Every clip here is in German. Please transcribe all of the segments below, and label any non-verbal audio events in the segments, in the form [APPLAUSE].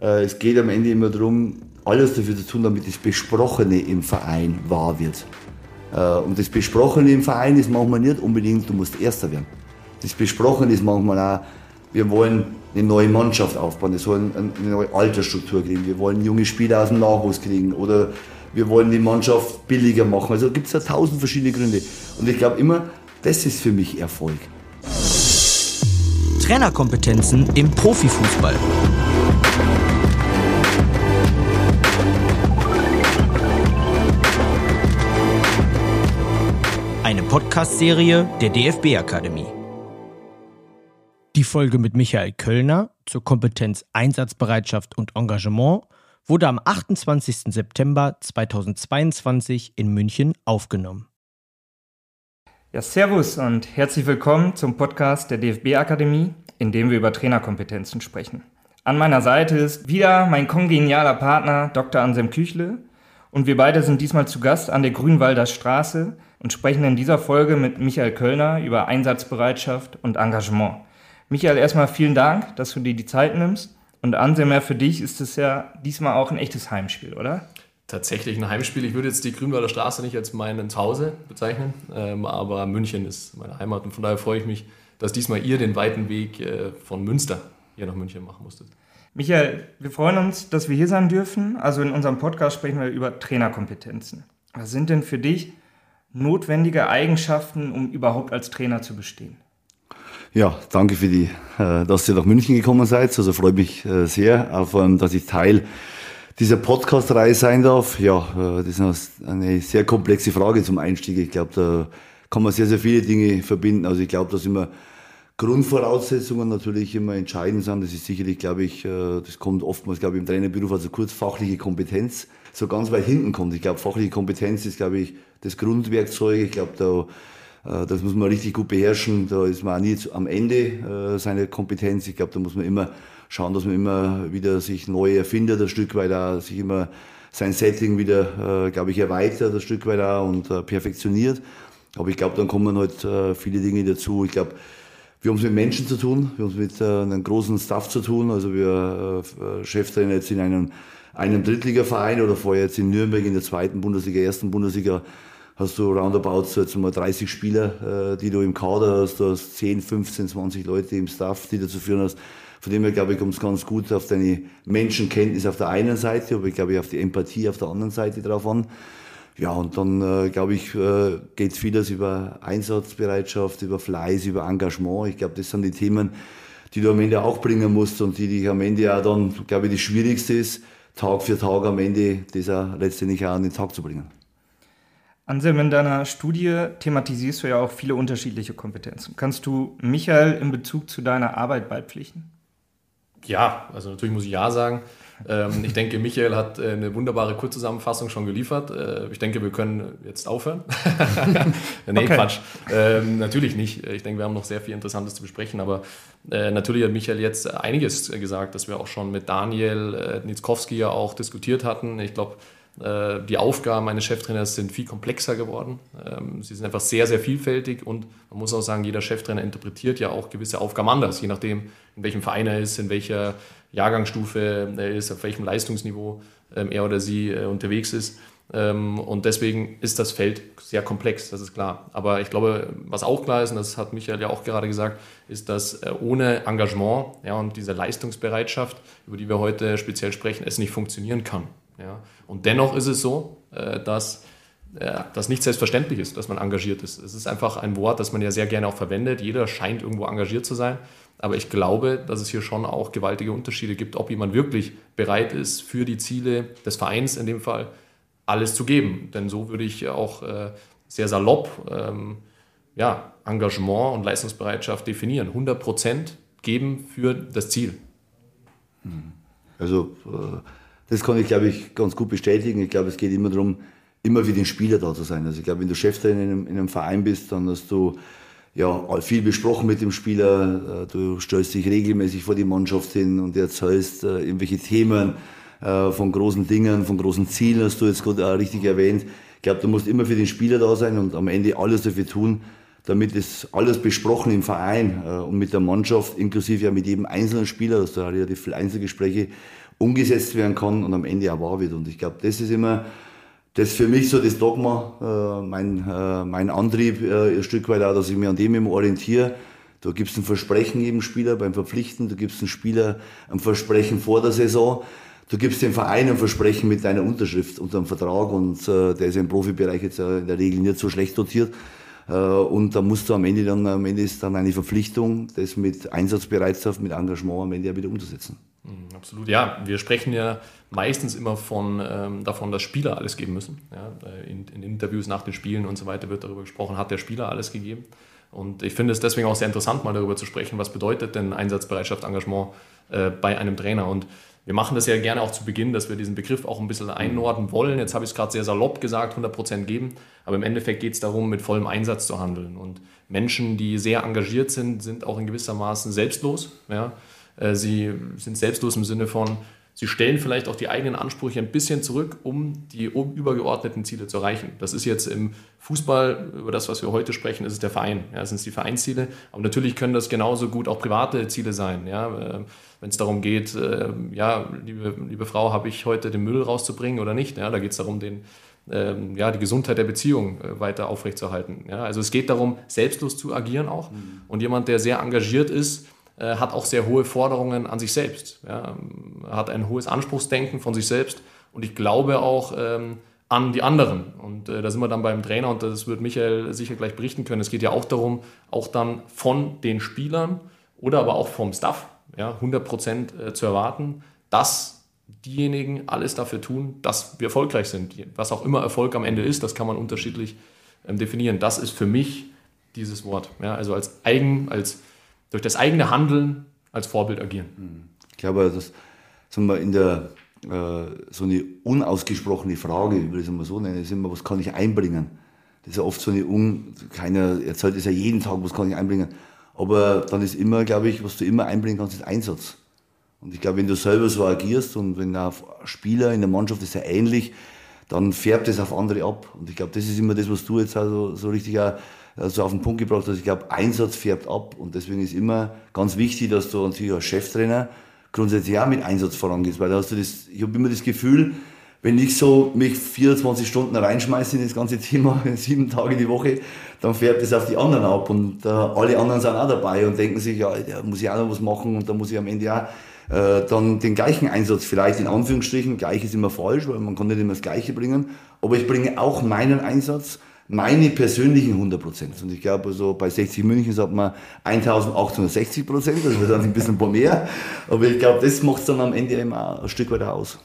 Äh, es geht am Ende immer darum, alles dafür zu tun, damit das Besprochene im Verein wahr wird. Äh, und das Besprochene im Verein ist manchmal nicht unbedingt, du musst Erster werden. Das Besprochene ist manchmal auch, wir wollen eine neue Mannschaft aufbauen, wir sollen eine neue Altersstruktur kriegen, wir wollen junge Spieler aus dem Nachwuchs kriegen oder wir wollen die Mannschaft billiger machen. Also gibt es ja tausend verschiedene Gründe. Und ich glaube immer, das ist für mich Erfolg. Trainerkompetenzen im Profifußball. Podcast-Serie der DFB-Akademie. Die Folge mit Michael Köllner zur Kompetenz Einsatzbereitschaft und Engagement wurde am 28. September 2022 in München aufgenommen. Ja, Servus und herzlich willkommen zum Podcast der DFB-Akademie, in dem wir über Trainerkompetenzen sprechen. An meiner Seite ist wieder mein kongenialer Partner Dr. Ansem Küchle und wir beide sind diesmal zu Gast an der Grünwalder Straße und sprechen in dieser Folge mit Michael Köllner über Einsatzbereitschaft und Engagement. Michael, erstmal vielen Dank, dass du dir die Zeit nimmst. Und Anselmer, für dich ist es ja diesmal auch ein echtes Heimspiel, oder? Tatsächlich ein Heimspiel. Ich würde jetzt die Grünwalder Straße nicht als mein Zuhause bezeichnen, ähm, aber München ist meine Heimat und von daher freue ich mich, dass diesmal ihr den weiten Weg äh, von Münster hier nach München machen musstet. Michael, wir freuen uns, dass wir hier sein dürfen. Also in unserem Podcast sprechen wir über Trainerkompetenzen. Was sind denn für dich notwendige Eigenschaften, um überhaupt als Trainer zu bestehen? Ja, danke für die, äh, dass ihr nach München gekommen seid. Also freue mich äh, sehr, auf, dass ich Teil dieser Podcast-Reihe sein darf. Ja, äh, das ist eine sehr komplexe Frage zum Einstieg. Ich glaube, da kann man sehr, sehr viele Dinge verbinden. Also ich glaube, dass immer Grundvoraussetzungen natürlich immer entscheidend sind. Das ist sicherlich, glaube ich, das kommt oftmals, glaube ich, im Trainerberuf, also kurz fachliche Kompetenz so ganz weit hinten kommt. Ich glaube, fachliche Kompetenz ist, glaube ich, das Grundwerkzeug. Ich glaube, da äh, das muss man richtig gut beherrschen. Da ist man auch nie am Ende äh, seiner Kompetenz. Ich glaube, da muss man immer schauen, dass man immer wieder sich neu erfindet, ein Stück weit auch, sich immer sein Setting wieder, äh, glaube ich, erweitert, ein Stück weit auch und perfektioniert. Aber ich glaube, dann kommen halt viele Dinge dazu. Ich glaube, wir haben es mit Menschen zu tun, wir haben es mit einem großen Staff zu tun. Also wir Cheftrainer jetzt in einem, einem Drittligaverein oder vorher jetzt in Nürnberg in der zweiten Bundesliga, ersten Bundesliga hast du roundabout so jetzt mal 30 Spieler, äh, die du im Kader hast, du hast 10, 15, 20 Leute im Staff, die du zu führen hast. Von dem her, glaube ich, kommt es ganz gut auf deine Menschenkenntnis auf der einen Seite, aber ich glaube, auf die Empathie auf der anderen Seite drauf an. Ja, und dann, äh, glaube ich, äh, geht vieles über Einsatzbereitschaft, über Fleiß, über Engagement. Ich glaube, das sind die Themen, die du am Ende auch bringen musst und die dich am Ende auch dann, glaube ich, das Schwierigste ist, Tag für Tag am Ende das auch letztendlich auch an den Tag zu bringen. Anselm, in deiner Studie thematisierst du ja auch viele unterschiedliche Kompetenzen. Kannst du Michael in Bezug zu deiner Arbeit beipflichten? Ja, also natürlich muss ich Ja sagen. Ähm, ich denke, Michael hat äh, eine wunderbare Kurzzusammenfassung schon geliefert. Äh, ich denke, wir können jetzt aufhören. [LAUGHS] nee, okay. Quatsch. Ähm, natürlich nicht. Ich denke, wir haben noch sehr viel Interessantes zu besprechen, aber äh, natürlich hat Michael jetzt einiges gesagt, das wir auch schon mit Daniel äh, Nitzkowski ja auch diskutiert hatten. Ich glaube, die Aufgaben eines Cheftrainers sind viel komplexer geworden. Ähm, sie sind einfach sehr, sehr vielfältig und man muss auch sagen, jeder Cheftrainer interpretiert ja auch gewisse Aufgaben anders, je nachdem, in welchem Verein er ist, in welcher Jahrgangsstufe er ist, auf welchem Leistungsniveau ähm, er oder sie äh, unterwegs ist. Ähm, und deswegen ist das Feld sehr komplex, das ist klar. Aber ich glaube, was auch klar ist, und das hat Michael ja auch gerade gesagt, ist, dass äh, ohne Engagement ja, und diese Leistungsbereitschaft, über die wir heute speziell sprechen, es nicht funktionieren kann. Ja. Und dennoch ist es so, äh, dass äh, das nicht selbstverständlich ist, dass man engagiert ist. Es ist einfach ein Wort, das man ja sehr gerne auch verwendet. Jeder scheint irgendwo engagiert zu sein. Aber ich glaube, dass es hier schon auch gewaltige Unterschiede gibt, ob jemand wirklich bereit ist, für die Ziele des Vereins in dem Fall alles zu geben. Denn so würde ich auch äh, sehr salopp ähm, ja, Engagement und Leistungsbereitschaft definieren. 100 Prozent geben für das Ziel. Also äh das kann ich, glaube ich, ganz gut bestätigen. Ich glaube, es geht immer darum, immer für den Spieler da zu sein. Also ich glaube, wenn du Cheftrainer in einem, in einem Verein bist, dann hast du ja viel besprochen mit dem Spieler. Äh, du stellst dich regelmäßig vor die Mannschaft hin und erzählst äh, irgendwelche Themen äh, von großen Dingen, von großen Zielen, hast du jetzt gerade auch richtig erwähnt. Ich glaube, du musst immer für den Spieler da sein und am Ende alles dafür tun, damit es alles besprochen im Verein und mit der Mannschaft, inklusive ja mit jedem einzelnen Spieler, das da relativ viele Einzelgespräche, umgesetzt werden kann und am Ende auch wahr wird. Und ich glaube, das ist immer das für mich so das Dogma, äh, mein, äh, mein Antrieb äh, ein Stück weit auch, dass ich mich an dem immer orientiere. Du gibst ein Versprechen jedem Spieler beim Verpflichten, du gibst einem Spieler ein Versprechen vor der Saison, du gibst dem Verein ein Versprechen mit deiner Unterschrift unter einem Vertrag und äh, der ist im Profibereich jetzt äh, in der Regel nicht so schlecht dotiert. Äh, und da musst du am Ende dann, am Ende ist dann eine Verpflichtung, das mit Einsatzbereitschaft, mit Engagement am Ende ja wieder umzusetzen. Mhm, absolut, ja. Wir sprechen ja meistens immer von, ähm, davon, dass Spieler alles geben müssen. Ja, in, in, Interviews nach den Spielen und so weiter wird darüber gesprochen, hat der Spieler alles gegeben. Und ich finde es deswegen auch sehr interessant, mal darüber zu sprechen, was bedeutet denn Einsatzbereitschaft, Engagement äh, bei einem Trainer. Und wir machen das ja gerne auch zu Beginn, dass wir diesen Begriff auch ein bisschen einordnen wollen. Jetzt habe ich es gerade sehr salopp gesagt, 100% geben, aber im Endeffekt geht es darum, mit vollem Einsatz zu handeln. Und Menschen, die sehr engagiert sind, sind auch in gewisser Maßen selbstlos. Ja? Äh, sie sind selbstlos im Sinne von, Sie stellen vielleicht auch die eigenen Ansprüche ein bisschen zurück, um die übergeordneten Ziele zu erreichen. Das ist jetzt im Fußball, über das, was wir heute sprechen, ist es der Verein. Ja, das sind die Vereinsziele. Aber natürlich können das genauso gut auch private Ziele sein. Ja, äh, wenn es darum geht, äh, ja, liebe, liebe Frau, habe ich heute den Müll rauszubringen oder nicht? Ja, da geht es darum, den, ähm, ja, die Gesundheit der Beziehung äh, weiter aufrechtzuerhalten. Ja, also es geht darum, selbstlos zu agieren auch. Mhm. Und jemand, der sehr engagiert ist, äh, hat auch sehr hohe Forderungen an sich selbst. Ja, hat ein hohes Anspruchsdenken von sich selbst und ich glaube auch ähm, an die anderen. Und äh, da sind wir dann beim Trainer und das wird Michael sicher gleich berichten können. Es geht ja auch darum, auch dann von den Spielern oder aber auch vom Staff ja, 100 Prozent äh, zu erwarten, dass diejenigen alles dafür tun, dass wir erfolgreich sind. Was auch immer Erfolg am Ende ist, das kann man unterschiedlich ähm, definieren. Das ist für mich dieses Wort. Ja, also als eigen, als durch das eigene Handeln als Vorbild agieren. Ich glaube, das sagen wir, in der äh, so eine unausgesprochene Frage, ich würde es mal so nennen, ist immer, was kann ich einbringen? Das ist ja oft so eine un, keiner erzählt es ja jeden Tag, was kann ich einbringen. Aber dann ist immer, glaube ich, was du immer einbringen kannst, ist Einsatz. Und ich glaube, wenn du selber so agierst und wenn ein Spieler in der Mannschaft ist ja ähnlich, dann färbt es auf andere ab. Und ich glaube, das ist immer das, was du jetzt also so richtig auch so auf den Punkt gebracht hast. Ich glaube, Einsatz färbt ab und deswegen ist immer ganz wichtig, dass du natürlich als Cheftrainer grundsätzlich auch mit Einsatz vorangehst, weil da hast du das, ich habe immer das Gefühl, wenn ich so mich 24 Stunden reinschmeiße in das ganze Thema, [LAUGHS] sieben Tage die Woche, dann färbt es auf die anderen ab und äh, alle anderen sind auch dabei und denken sich, ja, da muss ich auch noch was machen und da muss ich am Ende auch äh, dann den gleichen Einsatz, vielleicht in Anführungsstrichen, gleich ist immer falsch, weil man kann nicht immer das Gleiche bringen, aber ich bringe auch meinen Einsatz meine persönlichen 100 Prozent. Und ich glaube, so bei 60 München sagt man 1860 Prozent, das ist dann ein bisschen ein paar mehr. Aber ich glaube, das macht es dann am Ende immer ein Stück weit aus.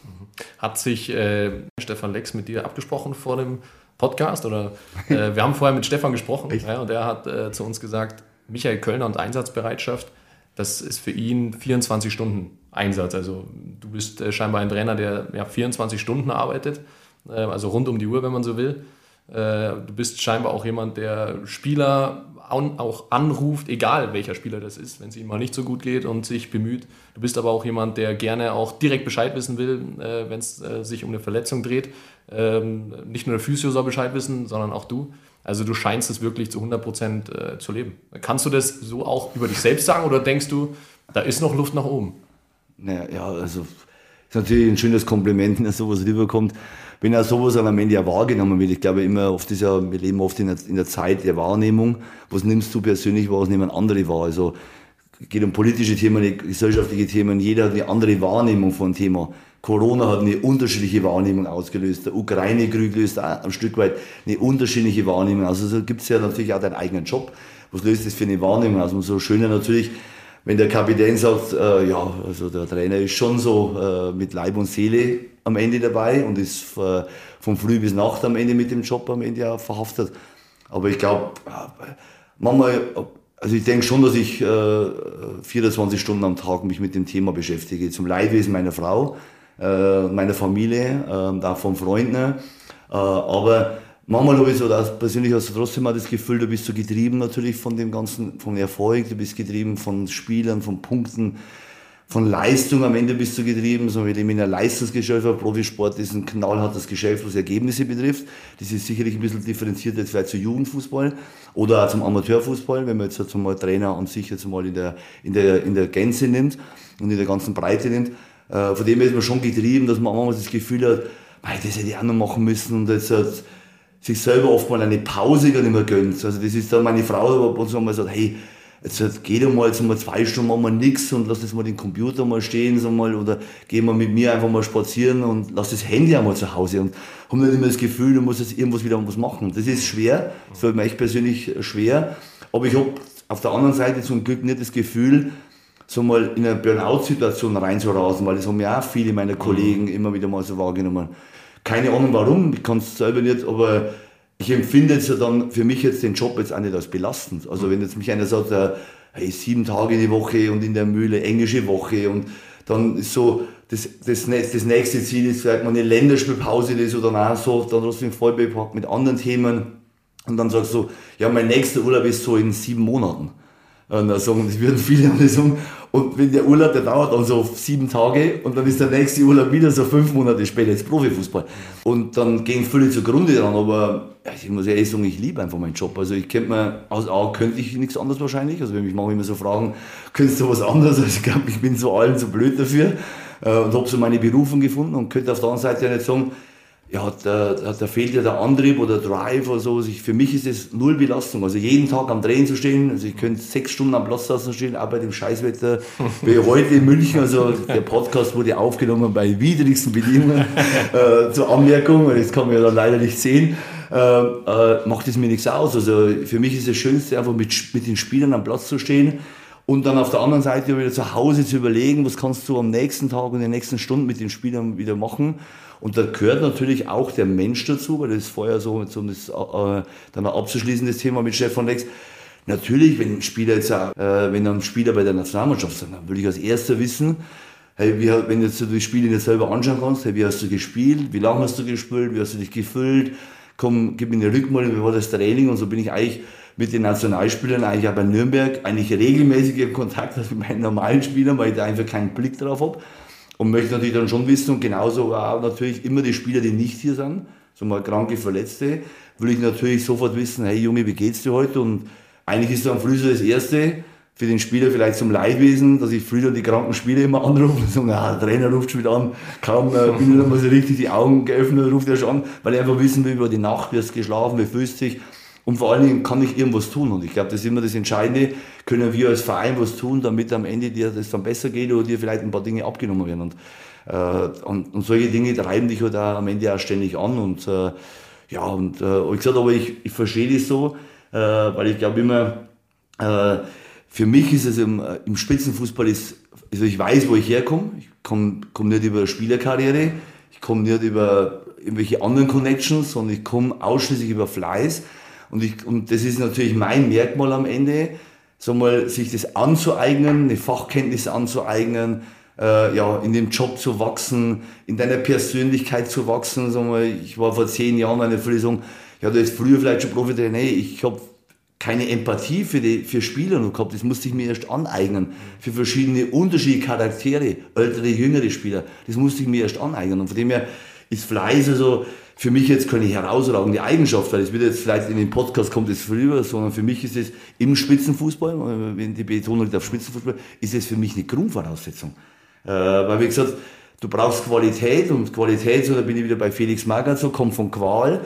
Hat sich äh, Stefan Lex mit dir abgesprochen vor dem Podcast? Oder äh, wir haben vorher mit Stefan gesprochen ja, und er hat äh, zu uns gesagt, Michael Kölner und Einsatzbereitschaft, das ist für ihn 24 Stunden Einsatz. Also du bist äh, scheinbar ein Trainer, der ja, 24 Stunden arbeitet, äh, also rund um die Uhr, wenn man so will. Äh, du bist scheinbar auch jemand, der Spieler auch anruft, egal welcher Spieler das ist, wenn es ihm mal nicht so gut geht und sich bemüht. Du bist aber auch jemand, der gerne auch direkt Bescheid wissen will, äh, wenn es äh, sich um eine Verletzung dreht. Ähm, nicht nur der Physio soll Bescheid wissen, sondern auch du. Also du scheinst es wirklich zu 100 Prozent zu leben. Kannst du das so auch über dich selbst sagen oder denkst du, da ist noch Luft nach oben? Naja, ja, also ist natürlich ein schönes Kompliment, wenn sowas rüberkommt wenn auch sowas am Ende ja wahrgenommen wird. Ich glaube immer, oft ist ja, wir leben oft in der, in der Zeit der Wahrnehmung. Was nimmst du persönlich wahr, was nehmen andere wahr? Also, geht um politische Themen, gesellschaftliche Themen. Jeder hat eine andere Wahrnehmung von Thema. Corona hat eine unterschiedliche Wahrnehmung ausgelöst. Der Ukraine-Krieg löst ein Stück weit eine unterschiedliche Wahrnehmung aus. Also gibt es ja natürlich auch deinen eigenen Job. Was löst das für eine Wahrnehmung aus? Und so schöner natürlich, wenn der Kapitän sagt, äh, ja, also der Trainer ist schon so äh, mit Leib und Seele am Ende dabei und ist äh, von früh bis Nacht am Ende mit dem Job am Ende auch verhaftet. Aber ich glaube, manchmal, also ich denke schon, dass ich äh, 24 Stunden am Tag mich mit dem Thema beschäftige. Zum Leidwesen meiner Frau, äh, meiner Familie, äh, auch von Freunden. Äh, aber Manchmal habe ich so, dass persönlich hast du trotzdem mal das Gefühl, du bist so getrieben natürlich von dem ganzen, vom Erfolg, du bist getrieben von Spielern, von Punkten, von Leistung. Am Ende bist du getrieben, so wie in einer Leistungsgesellschaft. Profisport ist ein knallhartes Geschäft, was Ergebnisse betrifft. Das ist sicherlich ein bisschen differenziert jetzt vielleicht zu Jugendfußball oder auch zum Amateurfußball, wenn man jetzt, jetzt mal Trainer an sich jetzt mal in der, in der, in der Gänze nimmt und in der ganzen Breite nimmt. Äh, von dem ist man schon getrieben, dass man manchmal das Gefühl hat, mei, das hätte ich auch noch machen müssen und jetzt hat sich selber oft mal eine Pause gar nicht mehr gönnt. Also das ist dann meine Frau, die uns einmal sagt, hey, jetzt geht einmal, jetzt mal zwei Stunden machen wir nichts und lass jetzt mal den Computer mal stehen, so mal, oder gehen wir mit mir einfach mal spazieren und lass das Handy einmal zu Hause und haben nicht immer das Gefühl, du musst jetzt irgendwas wieder was machen. Das ist schwer, das fällt mir echt persönlich schwer, aber ich habe auf der anderen Seite zum Glück nicht das Gefühl, so mal in eine Burnout-Situation reinzurasen, weil das haben ja auch viele meiner Kollegen immer wieder mal so wahrgenommen. Keine Ahnung warum, ich kann es selber nicht, aber ich empfinde jetzt ja dann für mich jetzt den Job jetzt auch nicht als belastend. Also wenn jetzt mich einer sagt, äh, hey, sieben Tage die Woche und in der Mühle englische Woche und dann ist so, das, das, das nächste Ziel ist vielleicht mal eine Länderspielpause, das oder auch so, dann hast du den vollbepackt mit anderen Themen und dann sagst du, ja, mein nächster Urlaub ist so in sieben Monaten. Und dann sagen, das würden viele andere sagen. Und wenn der Urlaub, der dauert dann so sieben Tage und dann ist der nächste Urlaub wieder so fünf Monate später jetzt Profifußball. Und dann gehen viele zugrunde dran. Aber ich muss ehrlich sagen, ich liebe einfach meinen Job. Also ich könnte mir, aus A könnte ich nichts anderes wahrscheinlich. Also wenn mich manchmal immer so fragen, könntest du was anderes? Also ich glaube, ich bin so allen so blöd dafür. Äh, und habe so meine Berufung gefunden und könnte auf der anderen Seite ja nicht sagen, ja, da, da fehlt ja der Antrieb oder Drive oder so. Ich, für mich ist es null Belastung. Also jeden Tag am Drehen zu stehen, also ich könnte sechs Stunden am Platz draußen stehen, auch bei dem Scheißwetter, [LAUGHS] wie heute in München. Also der Podcast wurde aufgenommen bei widrigsten Bedingungen. [LAUGHS] äh, zur Anmerkung, das kann man ja dann leider nicht sehen. Äh, äh, macht es mir nichts aus. Also für mich ist das Schönste, einfach mit, mit den Spielern am Platz zu stehen und dann auf der anderen Seite wieder zu Hause zu überlegen, was kannst du am nächsten Tag und in den nächsten Stunden mit den Spielern wieder machen. Und da gehört natürlich auch der Mensch dazu, weil das ist vorher so, um das äh, dann abzuschließen, das Thema mit Stefan Lex. Natürlich, wenn ein Spieler jetzt, äh, wenn ein Spieler bei der Nationalmannschaft ist, dann würde ich als erster wissen, hey, wie, wenn jetzt du die Spiele nicht selber anschauen kannst, hey, wie hast du gespielt, wie lange hast du gespielt, wie hast du dich gefühlt, komm, gib mir eine Rückmeldung, wie war das Training? Und so bin ich eigentlich mit den Nationalspielern eigentlich auch bei Nürnberg eigentlich regelmäßig in Kontakt mit meinen normalen Spielern, weil ich da einfach keinen Blick drauf habe und möchte natürlich dann schon wissen und genauso auch natürlich immer die Spieler, die nicht hier sind, so mal kranke Verletzte, will ich natürlich sofort wissen, hey Junge, wie geht's dir heute? Und eigentlich ist dann früher so das Erste, für den Spieler vielleicht zum Leidwesen, dass ich früher die kranken Spieler immer [LAUGHS] anrufe und sage, ah, der Trainer ruft schon wieder an, kaum äh, bin ich dann mal so richtig die Augen geöffnet, ruft er schon an, weil er einfach wissen will, über die Nacht, wie es geschlafen, wie fühlst du dich und vor allen Dingen kann ich irgendwas tun. Und ich glaube, das ist immer das Entscheidende. Können wir als Verein was tun, damit am Ende dir das dann besser geht oder dir vielleicht ein paar Dinge abgenommen werden. Und, äh, und, und solche Dinge treiben dich halt auch am Ende auch ständig an. Und äh, ja, und äh, wie gesagt, aber ich, ich verstehe das so, äh, weil ich glaube immer, äh, für mich ist es im, äh, im Spitzenfußball, ist, also ich weiß, wo ich herkomme. Ich komme komm nicht über Spielerkarriere, ich komme nicht über irgendwelche anderen Connections, sondern ich komme ausschließlich über Fleiß. Und, ich, und das ist natürlich mein Merkmal am Ende, so mal sich das anzueignen, eine Fachkenntnis anzueignen, äh, ja, in dem Job zu wachsen, in deiner Persönlichkeit zu wachsen. So mal, ich war vor zehn Jahren eine Vorlesung, ja, du hast früher vielleicht schon Profi, nee, ich habe keine Empathie für, die, für Spieler noch gehabt, das musste ich mir erst aneignen. Für verschiedene unterschiedliche Charaktere, ältere, jüngere Spieler, das musste ich mir erst aneignen. Und von dem her ist Fleiß also für mich jetzt keine herausragende Eigenschaft, weil es wird jetzt vielleicht in den Podcast kommt es früher, sondern für mich ist es im Spitzenfußball, wenn die Betonung liegt auf Spitzenfußball, ist es für mich eine Grundvoraussetzung. Äh, weil wie gesagt, du brauchst Qualität und Qualität, so da bin ich wieder bei Felix Magath, so kommt von Qual.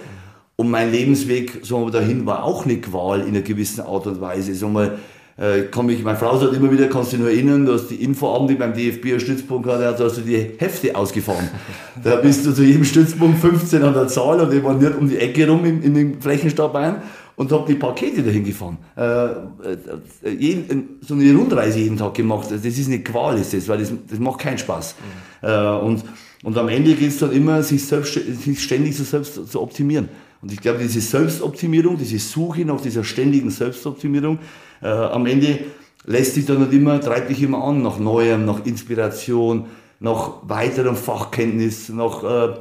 Und mein Lebensweg so dahin war auch eine Qual in einer gewissen Art und Weise. So mal, äh, kann mich, meine Frau sagt immer wieder, kannst du nur erinnern, dass die Infoabende beim DFB einen Stützpunkt hatte, da hast du die Hefte ausgefahren. [LAUGHS] da bist du zu jedem Stützpunkt 15 an der Zahl und ich war nicht um die Ecke rum in, in den Flächenstab Bayern und habe die Pakete dahin gefahren. Äh, äh, jeden, so eine Rundreise jeden Tag gemacht. Das ist eine Qual, ist das, weil das, das macht keinen Spaß. Mhm. Äh, und, und am Ende geht es dann immer, sich, selbst, sich ständig so selbst zu optimieren. Und ich glaube, diese Selbstoptimierung, diese Suche nach dieser ständigen Selbstoptimierung, äh, am Ende lässt sich dann nicht immer, treibt dich immer an nach Neuem, nach Inspiration, nach weiterem Fachkenntnis, nach äh,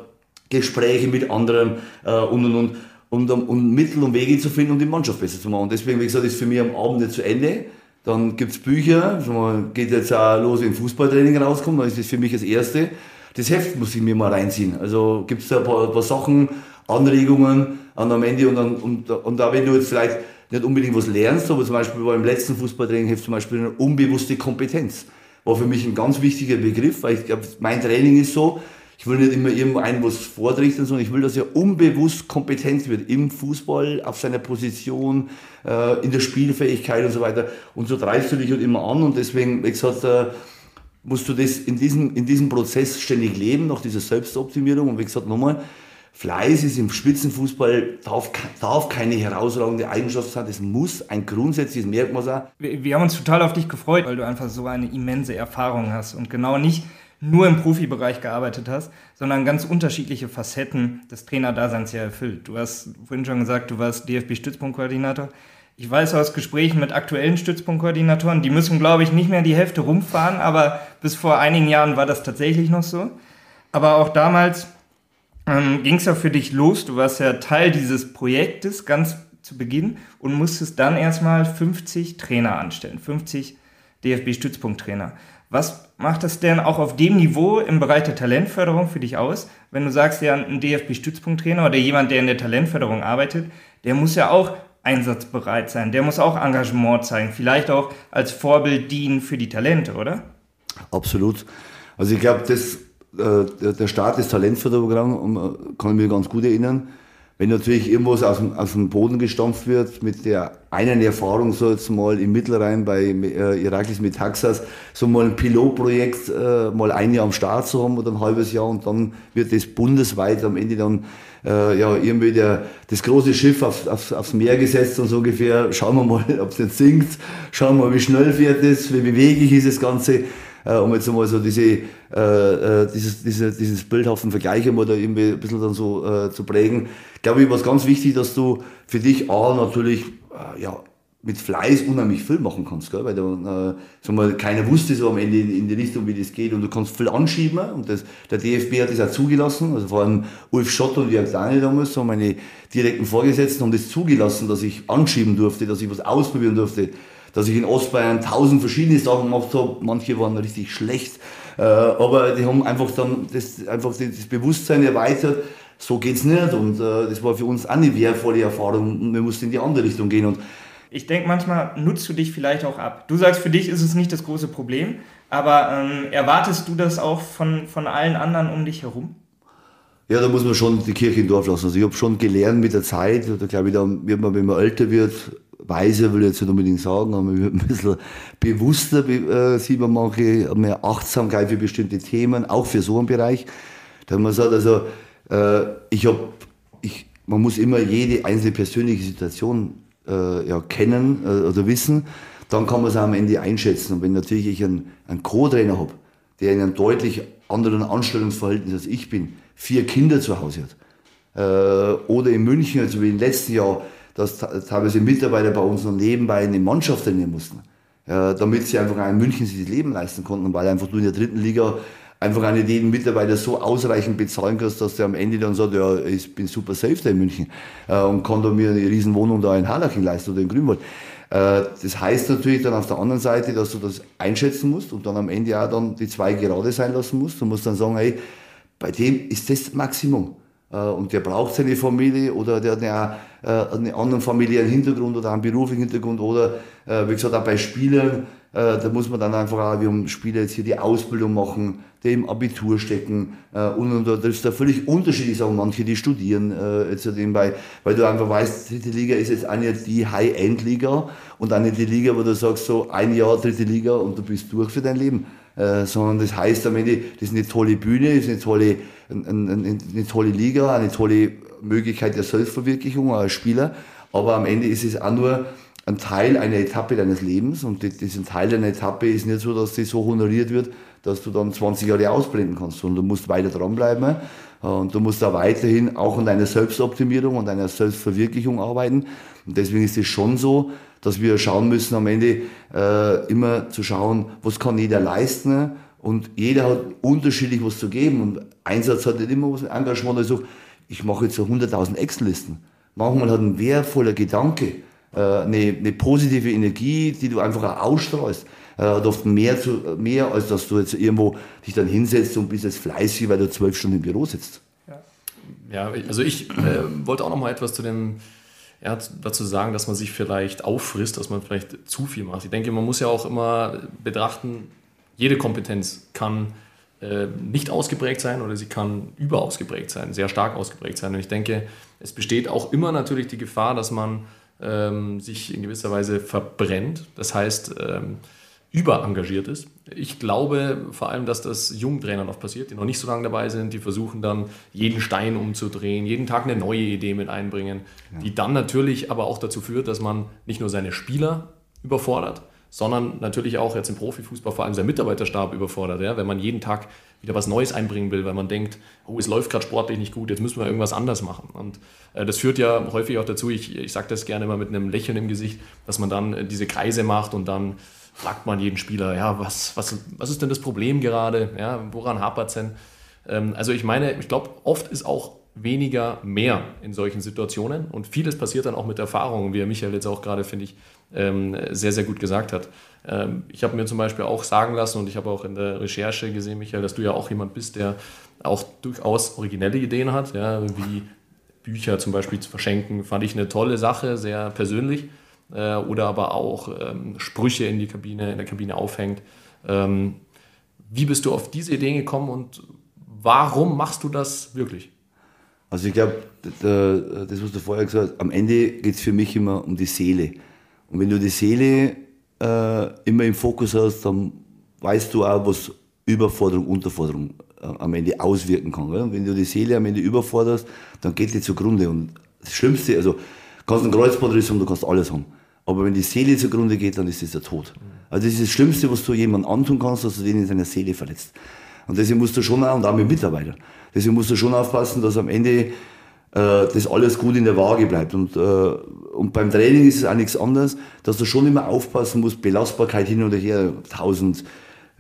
Gesprächen mit anderen äh, und, und, und, und, um, um Mittel und Wege zu finden, um die Mannschaft besser zu machen. Deswegen, wie gesagt, ist für mich am Abend nicht zu Ende. Dann gibt's Bücher, geht jetzt auch los, wenn Fußballtraining rauskommt, dann ist das für mich das Erste. Das Heft muss ich mir mal reinziehen. Also gibt's da ein paar, ein paar Sachen, Anregungen an am Ende und, dann, und, und da, wenn du jetzt vielleicht nicht unbedingt was lernst, aber zum Beispiel war im letzten Fußballtraining zum Beispiel eine unbewusste Kompetenz. war für mich ein ganz wichtiger Begriff, weil ich glaube, mein Training ist so, ich will nicht immer irgendeinem was vortrichten, sondern ich will, dass er unbewusst kompetent wird im Fußball, auf seiner Position, äh, in der Spielfähigkeit und so weiter. Und so treibst du dich halt immer an und deswegen, wie gesagt, äh, musst du das in diesem, in diesem Prozess ständig leben, nach dieser Selbstoptimierung. Und wie gesagt, nochmal, Fleiß ist im Spitzenfußball, darf, darf keine herausragende Eigenschaft sein, das muss ein grundsätzliches Merkmal sein. Wir, wir haben uns total auf dich gefreut, weil du einfach so eine immense Erfahrung hast und genau nicht nur im Profibereich gearbeitet hast, sondern ganz unterschiedliche Facetten des Trainerdaseins ja erfüllt. Du hast vorhin schon gesagt, du warst DFB-Stützpunktkoordinator. Ich weiß aus Gesprächen mit aktuellen Stützpunktkoordinatoren, die müssen, glaube ich, nicht mehr die Hälfte rumfahren, aber bis vor einigen Jahren war das tatsächlich noch so. Aber auch damals ähm, ging es ja für dich los. Du warst ja Teil dieses Projektes ganz zu Beginn und musstest dann erstmal 50 Trainer anstellen, 50 DFB-Stützpunkttrainer. Was macht das denn auch auf dem Niveau im Bereich der Talentförderung für dich aus? Wenn du sagst, ja, ein DFB-Stützpunkttrainer oder jemand, der in der Talentförderung arbeitet, der muss ja auch einsatzbereit sein, der muss auch Engagement zeigen, vielleicht auch als Vorbild dienen für die Talente, oder? Absolut. Also ich glaube, das, der Start des Talentförderprogramms äh, kann ich mir ganz gut erinnern. Wenn natürlich irgendwas aus dem, aus dem Boden gestampft wird, mit der einen Erfahrung, so jetzt mal im Mittelrhein bei äh, Iraklis mit Taxas, so mal ein Pilotprojekt, äh, mal ein Jahr am Start zu haben oder ein halbes Jahr und dann wird das bundesweit am Ende dann äh, ja irgendwie der, das große Schiff auf, auf, aufs Meer gesetzt und so ungefähr, schauen wir mal, [LAUGHS] ob es nicht sinkt, schauen wir mal, wie schnell fährt es, wie beweglich ist das Ganze äh, um jetzt einmal so diese, äh, äh, dieses, diese, dieses bildhaften Vergleich einmal da irgendwie ein bisschen dann so äh, zu prägen. Glaube ich, war es ganz wichtig, dass du für dich A natürlich, äh, ja, mit Fleiß unheimlich viel machen kannst, gell? weil da, äh, sag mal, keiner wusste so am Ende in, in, die Richtung, wie das geht und du kannst viel anschieben und das, der DFB hat das auch zugelassen, also vor allem Ulf Schott und Jörg Daniel damals, so meine direkten Vorgesetzten haben das zugelassen, dass ich anschieben durfte, dass ich was ausprobieren durfte, dass ich in Ostbayern tausend verschiedene Sachen gemacht habe. Manche waren richtig schlecht, äh, aber die haben einfach dann das, einfach das Bewusstsein erweitert. So geht's nicht und äh, das war für uns auch eine wertvolle Erfahrung und wir mussten in die andere Richtung gehen und ich denke, manchmal nutzt du dich vielleicht auch ab. Du sagst, für dich ist es nicht das große Problem, aber ähm, erwartest du das auch von, von allen anderen um dich herum? Ja, da muss man schon die Kirche im Dorf lassen. Also ich habe schon gelernt mit der Zeit, da glaube ich, da wird man, wenn man älter wird, weiser will ich jetzt nicht unbedingt sagen, aber wird ein bisschen bewusster, äh, sieht man manche, mehr Achtsamkeit für bestimmte Themen, auch für so einen Bereich. Da man sagt, also, äh, ich habe, ich, man muss immer jede einzelne persönliche Situation äh, ja, kennen äh, oder wissen, dann kann man es am Ende einschätzen. Und wenn natürlich ich einen, einen Co-Trainer habe, der in einem deutlich anderen Anstellungsverhältnis als ich bin, vier Kinder zu Hause hat, äh, oder in München, also wie im letzten Jahr, dass teilweise Mitarbeiter bei uns noch nebenbei eine Mannschaft trainieren mussten, damit sie einfach in München sich das Leben leisten konnten, weil einfach du in der dritten Liga einfach einen jeden Mitarbeiter so ausreichend bezahlen kannst, dass der am Ende dann sagt, ja, ich bin super safe da in München äh, und kann da mir eine riesen Wohnung da in Harlaching leisten oder in Grünwald. Äh, das heißt natürlich dann auf der anderen Seite, dass du das einschätzen musst und dann am Ende auch dann die zwei gerade sein lassen musst. Du musst dann sagen, hey, bei dem ist das Maximum. Äh, und der braucht seine Familie oder der hat eine, äh, einen anderen familiären Hintergrund oder einen beruflichen Hintergrund oder äh, wie gesagt auch bei Spielern, da muss man dann einfach auch, wir haben Spieler jetzt hier die Ausbildung machen, die im Abitur stecken und, und da ist da völlig unterschiedlich, sagen manche, die studieren jetzt nebenbei, weil du einfach weißt, dritte Liga ist jetzt eine die High-End-Liga und eine die Liga, wo du sagst so ein Jahr dritte Liga und du bist durch für dein Leben. Sondern das heißt am Ende, das ist eine tolle Bühne, das ist eine tolle eine, tolle Liga, eine tolle Möglichkeit der Selbstverwirklichung als Spieler. Aber am Ende ist es auch nur ein Teil einer Etappe deines Lebens und diesen Teil deiner Etappe ist nicht so, dass sie so honoriert wird, dass du dann 20 Jahre ausblenden kannst, sondern du musst weiter dranbleiben und du musst da weiterhin auch an deiner Selbstoptimierung und deiner Selbstverwirklichung arbeiten. Und deswegen ist es schon so, dass wir schauen müssen am Ende äh, immer zu schauen, was kann jeder leisten und jeder hat unterschiedlich was zu geben. Und Einsatz hat nicht immer was mit Engagement. Also ich mache jetzt so 100.000 Excel-Listen. Manchmal hat ein wertvoller Gedanke, äh, eine, eine positive Energie, die du einfach auch ausstrahlst, äh, hat oft mehr, zu, mehr, als dass du jetzt irgendwo dich dann hinsetzt und bist jetzt fleißig, weil du zwölf Stunden im Büro sitzt. Ja, also ich äh, wollte auch noch mal etwas zu dem ja, dazu sagen, dass man sich vielleicht auffrisst, dass man vielleicht zu viel macht. Ich denke, man muss ja auch immer betrachten, jede Kompetenz kann äh, nicht ausgeprägt sein oder sie kann überausgeprägt sein, sehr stark ausgeprägt sein. Und ich denke, es besteht auch immer natürlich die Gefahr, dass man ähm, sich in gewisser Weise verbrennt. Das heißt, ähm, überengagiert ist. Ich glaube vor allem, dass das jungen Trainern oft passiert, die noch nicht so lange dabei sind, die versuchen dann jeden Stein umzudrehen, jeden Tag eine neue Idee mit einbringen, ja. die dann natürlich aber auch dazu führt, dass man nicht nur seine Spieler überfordert, sondern natürlich auch jetzt im Profifußball vor allem sein Mitarbeiterstab überfordert, ja? wenn man jeden Tag wieder was Neues einbringen will, weil man denkt, oh, es läuft gerade sportlich nicht gut, jetzt müssen wir irgendwas anders machen. Und äh, das führt ja häufig auch dazu, ich, ich sage das gerne immer mit einem Lächeln im Gesicht, dass man dann äh, diese Kreise macht und dann fragt man jeden Spieler, ja, was, was, was ist denn das Problem gerade? Ja, woran hapert es denn? Ähm, also ich meine, ich glaube, oft ist auch weniger mehr in solchen Situationen und vieles passiert dann auch mit Erfahrung, wie Michael jetzt auch gerade, finde ich, ähm, sehr, sehr gut gesagt hat. Ähm, ich habe mir zum Beispiel auch sagen lassen und ich habe auch in der Recherche gesehen, Michael, dass du ja auch jemand bist, der auch durchaus originelle Ideen hat, ja, wie Bücher zum Beispiel zu verschenken, fand ich eine tolle Sache, sehr persönlich äh, oder aber auch ähm, Sprüche in die Kabine, in der Kabine aufhängt. Ähm, wie bist du auf diese Ideen gekommen und warum machst du das wirklich? Also ich glaube, das, was du vorher gesagt hast, am Ende geht es für mich immer um die Seele. Und wenn du die Seele äh, immer im Fokus hast, dann weißt du auch, was Überforderung, Unterforderung äh, am Ende auswirken kann. Gell? wenn du die Seele am Ende überforderst, dann geht die zugrunde. Und das Schlimmste, also kannst einen Kreuzbandriss haben, du kannst alles haben. Aber wenn die Seele zugrunde geht, dann ist es der Tod. Also das ist das Schlimmste, was du jemandem antun kannst, dass du den in seiner Seele verletzt. Und deswegen musst du schon und auch mit Mitarbeitern, deswegen musst du schon aufpassen, dass am Ende äh, das alles gut in der Waage bleibt. Und, äh, und beim Training ist es auch nichts anderes, dass du schon immer aufpassen musst, Belastbarkeit hin oder her, tausend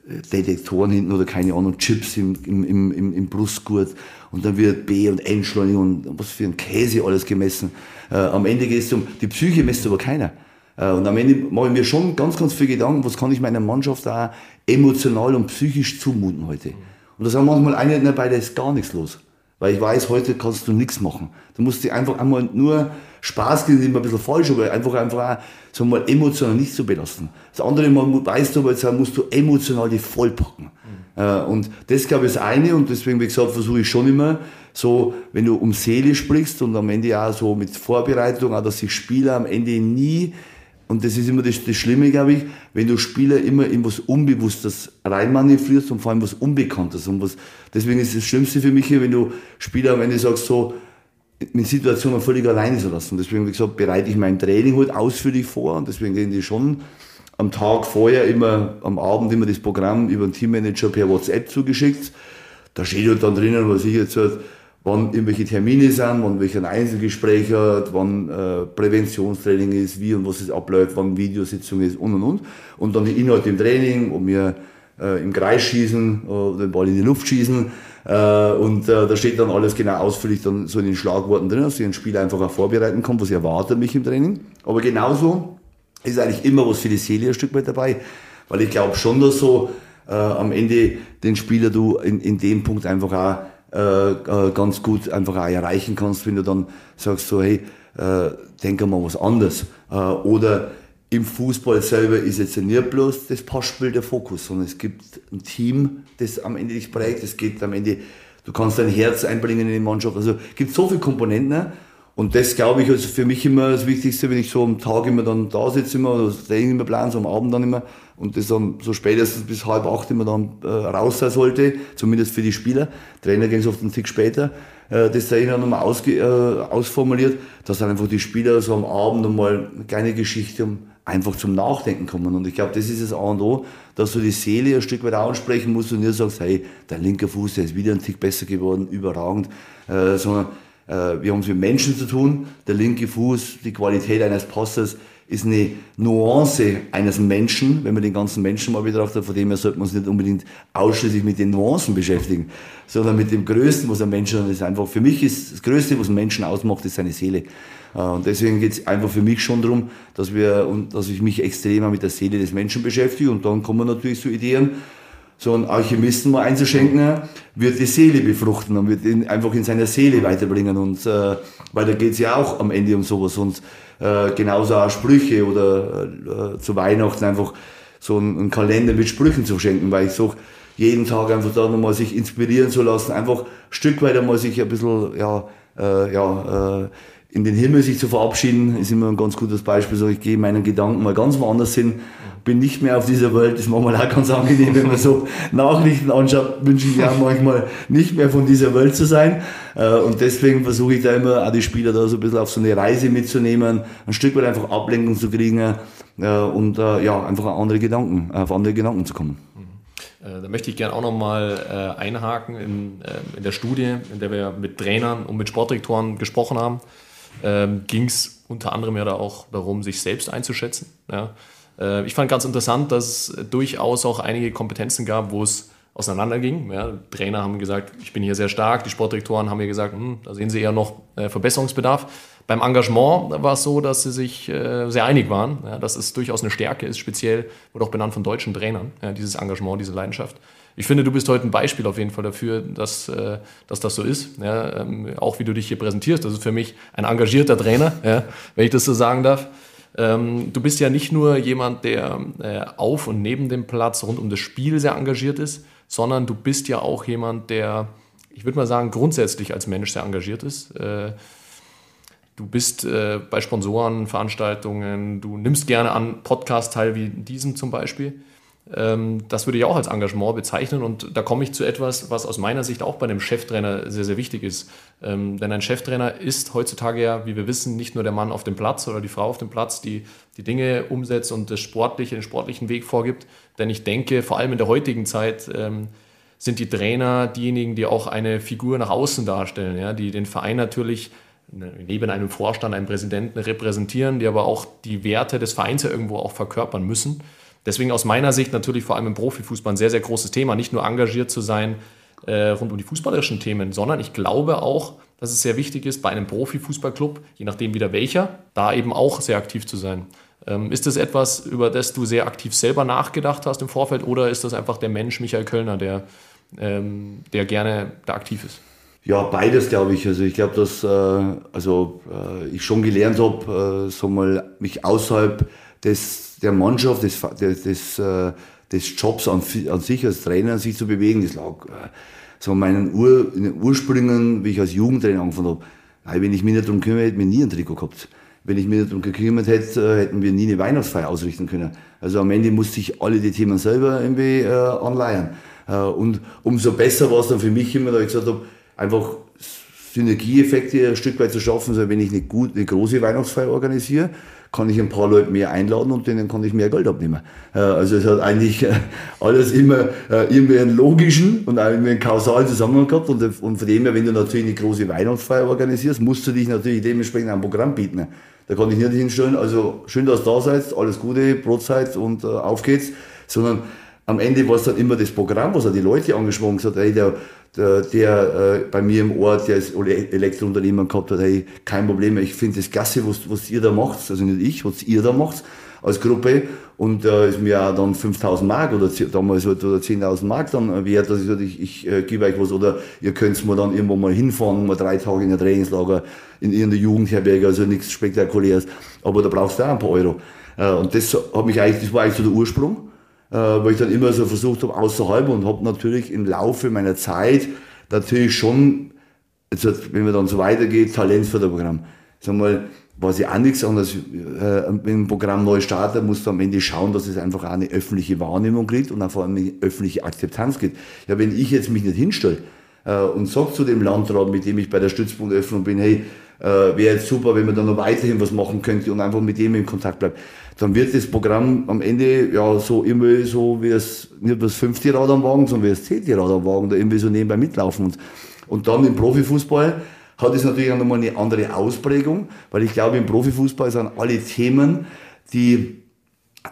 äh, Detektoren hinten oder keine Ahnung, Chips im, im, im, im Brustgurt und dann wird B- und Entschleunigung und was für ein Käse alles gemessen. Äh, am Ende geht es um, die Psyche messt aber keiner. Äh, und am Ende mache ich mir schon ganz, ganz viel Gedanken, was kann ich meiner Mannschaft da emotional und psychisch zumuten heute. Und da sagen manchmal eine dabei, da ist gar nichts los. Weil ich weiß, heute kannst du nichts machen. Du musst dich einfach einmal nur Spaß geben, ist immer ein bisschen falsch, aber einfach, einfach auch, sagen wir mal, emotional nicht zu belasten. Das andere Mal weißt du, aber jetzt musst du emotional die vollpacken. Mhm. Und das, glaube ich, ist eine und deswegen, wie gesagt, versuche ich schon immer, so, wenn du um Seele sprichst und am Ende auch so mit Vorbereitung, auch dass sich Spieler am Ende nie und das ist immer das, das Schlimme, glaube ich, wenn du Spieler immer in was Unbewusstes reinmanövrierst und vor allem was Unbekanntes. Und was, deswegen ist das Schlimmste für mich wenn du Spieler am Ende sagst, so, mit Situationen völlig alleine zu lassen. Deswegen, wie gesagt, bereite ich mein Training halt ausführlich vor und deswegen gehen die schon am Tag vorher immer, am Abend immer das Programm über den Teammanager per WhatsApp zugeschickt. Da steht halt dann drinnen, was ich jetzt halt, wann irgendwelche Termine sind, wann welcher ein Einzelgespräch hat, wann äh, Präventionstraining ist, wie und was es abläuft, wann Videositzung ist und und und. Und dann die Inhalte im Training, ob wir äh, im Kreis schießen äh, oder den Ball in die Luft schießen. Äh, und äh, da steht dann alles genau ausführlich dann so in den Schlagworten drin, dass ich ein Spiel einfach auch vorbereiten kann, was erwartet mich im Training. Aber genauso ist eigentlich immer was für die Seele ein Stück weit dabei. Weil ich glaube schon, dass so äh, am Ende den Spieler du in, in dem Punkt einfach auch äh, äh, ganz gut einfach auch erreichen kannst, wenn du dann sagst so, hey, äh, denk mal was anderes. Äh, oder im Fußball selber ist jetzt nicht bloß das Passspiel der Fokus, sondern es gibt ein Team, das am Ende dich prägt. Es geht am Ende, du kannst dein Herz einbringen in die Mannschaft. Also es gibt so viele Komponenten. Ne? Und das glaube ich, also für mich immer das Wichtigste, wenn ich so am Tag immer dann da sitze, immer, oder das Training immer plan, so am Abend dann immer, und das dann so spätestens bis halb acht immer dann äh, raus sein sollte, zumindest für die Spieler. Trainer gehen es oft einen Tick später, äh, das Training dann nochmal ausge, äh, ausformuliert, dass dann einfach die Spieler so am Abend nochmal eine kleine Geschichte um einfach zum Nachdenken kommen. Und ich glaube, das ist das A und O, dass du die Seele ein Stück weit ansprechen musst und nicht sagst, hey, dein linker Fuß, der ist wieder ein Tick besser geworden, überragend, äh, sondern äh, wir haben es mit Menschen zu tun. Der linke Fuß, die Qualität eines Passes ist eine Nuance eines Menschen, wenn man den ganzen Menschen mal betrachtet. Von dem her sollte man uns nicht unbedingt ausschließlich mit den Nuancen beschäftigen, sondern mit dem Größten, was ein Mensch ist. Einfach für mich ist das Größte, was ein Menschen ausmacht, ist seine Seele. Äh, und deswegen geht es einfach für mich schon darum, dass wir und dass ich mich extremer mit der Seele des Menschen beschäftige. Und dann kommen natürlich so Ideen, so einen Alchemisten mal einzuschenken, wird die Seele befruchten und wird ihn einfach in seiner Seele weiterbringen. Und äh, weil da geht es ja auch am Ende um sowas. Und äh, genauso auch Sprüche oder äh, zu Weihnachten einfach so einen, einen Kalender mit Sprüchen zu schenken, weil ich sage, jeden Tag einfach da nochmal sich inspirieren zu lassen, einfach ein Stück weit einmal sich ein bisschen, ja, äh, ja, äh, in den Himmel sich zu verabschieden, ist immer ein ganz gutes Beispiel. So, ich gehe meinen Gedanken mal ganz woanders hin, bin nicht mehr auf dieser Welt. Das ist manchmal auch ganz angenehm, wenn man so Nachrichten anschaut, wünsche ich mir auch manchmal nicht mehr von dieser Welt zu sein. Äh, und deswegen versuche ich da immer auch die Spieler da so ein bisschen auf so eine Reise mitzunehmen, ein Stück weit einfach Ablenkung zu kriegen äh, und äh, ja, einfach andere Gedanken, auf andere Gedanken zu kommen. Da möchte ich gerne auch nochmal einhaken in, in der Studie, in der wir mit Trainern und mit Sportdirektoren gesprochen haben ähm, ging es unter anderem ja da auch darum, sich selbst einzuschätzen. Ja. Äh, ich fand ganz interessant, dass es durchaus auch einige Kompetenzen gab, wo es auseinanderging. Ja, Trainer haben gesagt, ich bin hier sehr stark, die Sportdirektoren haben mir gesagt, hm, da sehen sie eher noch äh, Verbesserungsbedarf. Beim Engagement war es so, dass sie sich äh, sehr einig waren, ja, dass es durchaus eine Stärke ist, speziell wurde auch benannt von deutschen Trainern, ja, dieses Engagement, diese Leidenschaft ich finde, du bist heute ein Beispiel auf jeden Fall dafür, dass, äh, dass das so ist. Ja, ähm, auch wie du dich hier präsentierst. Das ist für mich ein engagierter Trainer, ja, wenn ich das so sagen darf. Ähm, du bist ja nicht nur jemand, der äh, auf und neben dem Platz rund um das Spiel sehr engagiert ist, sondern du bist ja auch jemand, der, ich würde mal sagen, grundsätzlich als Mensch sehr engagiert ist. Äh, du bist bei Sponsoren, Veranstaltungen, du nimmst gerne an Podcasts teil, wie diesem zum Beispiel. Ähm, das würde ich auch als Engagement bezeichnen. Und da komme ich zu etwas, was aus meiner Sicht auch bei einem Cheftrainer sehr, sehr wichtig ist. Ähm, denn ein Cheftrainer ist heutzutage ja, wie wir wissen, nicht nur der Mann auf dem Platz oder die Frau auf dem Platz, die die Dinge umsetzt und das sportliche, den sportlichen Weg vorgibt. Denn ich denke, vor allem in der heutigen Zeit ähm, sind die Trainer diejenigen, die auch eine Figur nach außen darstellen, die den Verein natürlich neben einem Vorstand, einem Präsidenten repräsentieren, die aber auch die Werte des Vereins ja irgendwo auch verkörpern müssen. Deswegen aus meiner Sicht natürlich vor allem im Profifußball ein sehr, sehr großes Thema, nicht nur engagiert zu sein äh, rund um die fußballerischen Themen, sondern ich glaube auch, dass es sehr wichtig ist, bei einem Profifußballclub, je nachdem wieder welcher, da eben auch sehr aktiv zu sein. Ähm, ist das etwas, über das du sehr aktiv selber nachgedacht hast im Vorfeld oder ist das einfach der Mensch Michael Kölner, der, ähm, der gerne da aktiv ist? Ja, beides glaube ich. Also ich glaube, dass äh, also, äh, ich schon gelernt habe, äh, so mal mich außerhalb des, der Mannschaft, des, des, äh, des Jobs an, an sich als Trainer sich zu bewegen. Das lag äh, so meinen Ur, in den Ursprüngen, wie ich als Jugendtrainer angefangen habe. Wenn ich mich nicht darum kümmere, hätte ich nie ein Trikot gehabt. Wenn ich mich nicht darum gekümmert hätte, äh, hätten wir nie eine Weihnachtsfeier ausrichten können. Also am Ende musste ich alle die Themen selber irgendwie äh, anleihen. Äh, und umso besser war es dann für mich immer, da ich gesagt habe, einfach Synergieeffekte ein Stück weit zu schaffen, so wenn ich eine, gut, eine große Weihnachtsfeier organisiere, kann ich ein paar Leute mehr einladen und denen kann ich mehr Geld abnehmen. Äh, also es hat eigentlich äh, alles immer äh, irgendwie einen logischen und irgendwie einen kausalen Zusammenhang gehabt und, von dem her, wenn du natürlich eine große Weihnachtsfeier organisierst, musst du dich natürlich dementsprechend ein Programm bieten. Da kann ich nicht hinstellen, also schön, dass ihr da seid, alles Gute, Brotzeit und auf geht's, sondern am Ende war es dann immer das Programm, was er die Leute angesprochen hat, hey, der, der, der äh, bei mir im Ort, der ist Elektrounternehmer gehabt hat, hey, kein Problem, ich finde das klasse, was, was ihr da macht, also nicht ich, was ihr da macht als Gruppe. Und äh, ist mir auch dann 5000 Mark oder damals halt, oder 10.000 Mark dann wert, dass ich sage, ich, ich äh, gebe euch was. Oder ihr könnt mir dann irgendwo mal hinfahren, mal drei Tage in der Trainingslager in irgendeiner Jugendherberge, also nichts Spektakuläres, aber da brauchst du auch ein paar Euro. Äh, und das hat mich eigentlich, das war eigentlich so der Ursprung äh, wo ich dann immer so versucht habe, außerhalb und habe natürlich im Laufe meiner Zeit natürlich schon, jetzt, wenn man dann so weitergeht, Talentförderprogramm. Sag mal, was ja auch nichts anderes, äh, wenn ein Programm neu startet, musst du am Ende schauen, dass es einfach auch eine öffentliche Wahrnehmung kriegt und auch vor allem eine öffentliche Akzeptanz kriegt. Ja, wenn ich jetzt mich nicht hinstelle und sage zu dem Landrat, mit dem ich bei der Stützpunktöffnung bin, hey, äh, wäre jetzt super, wenn man da noch weiterhin was machen könnte und einfach mit dem in Kontakt bleibt dann wird das Programm am Ende ja so immer so wie es, nicht das fünfte Rad am Wagen, sondern wie das zehnte Rad am Wagen, da irgendwie so nebenbei mitlaufen. Und, und dann im Profifußball hat es natürlich auch nochmal eine andere Ausprägung, weil ich glaube, im Profifußball sind alle Themen, die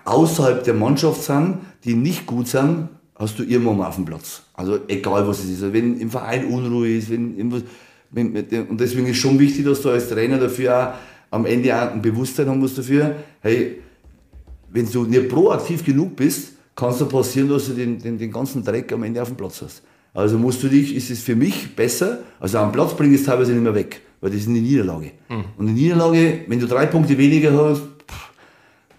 außerhalb der Mannschaft sind, die nicht gut sind, hast du irgendwann mal auf dem Platz. Also egal was es ist. Also wenn im Verein Unruhe ist, wenn irgendwas, wenn, und deswegen ist schon wichtig, dass du als Trainer dafür auch am Ende auch ein Bewusstsein haben musst dafür, hey, wenn du nicht proaktiv genug bist, kann es passieren, dass du den, den, den ganzen Dreck am Ende auf dem Platz hast. Also musst du dich, ist es für mich besser, also am Platz bringe ich es teilweise nicht mehr weg, weil das ist eine Niederlage. Mhm. Und eine Niederlage, wenn du drei Punkte weniger hast,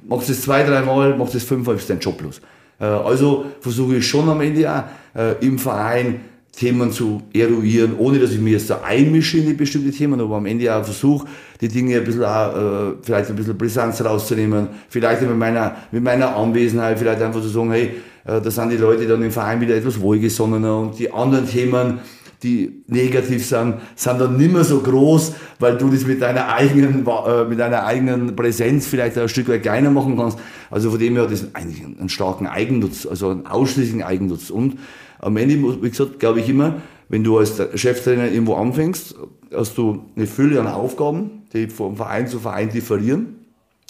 machst du es zwei, dreimal, machst du es fünfmal, ist dein Job los. Äh, also versuche ich schon am Ende auch äh, im Verein Themen zu eruieren, ohne dass ich mir jetzt da einmische in die bestimmte Themen, aber am Ende auch versuche, die Dinge ein bisschen auch, äh, vielleicht ein bisschen Brisanz rauszunehmen, vielleicht mit meiner, mit meiner Anwesenheit, vielleicht einfach zu sagen, hey, da sind die Leute dann im Verein wieder etwas wohlgesonnener und die anderen Themen, die negativ sind, sind dann nicht mehr so groß, weil du das mit deiner eigenen, mit deiner eigenen Präsenz vielleicht ein Stück weit kleiner machen kannst. Also von dem her hat das eigentlich einen starken Eigennutz, also einen ausschließlichen Eigennutz. Und am Ende, wie gesagt, glaube ich immer, wenn du als Cheftrainer irgendwo anfängst, hast du eine Fülle an Aufgaben, die von Verein zu Verein differieren.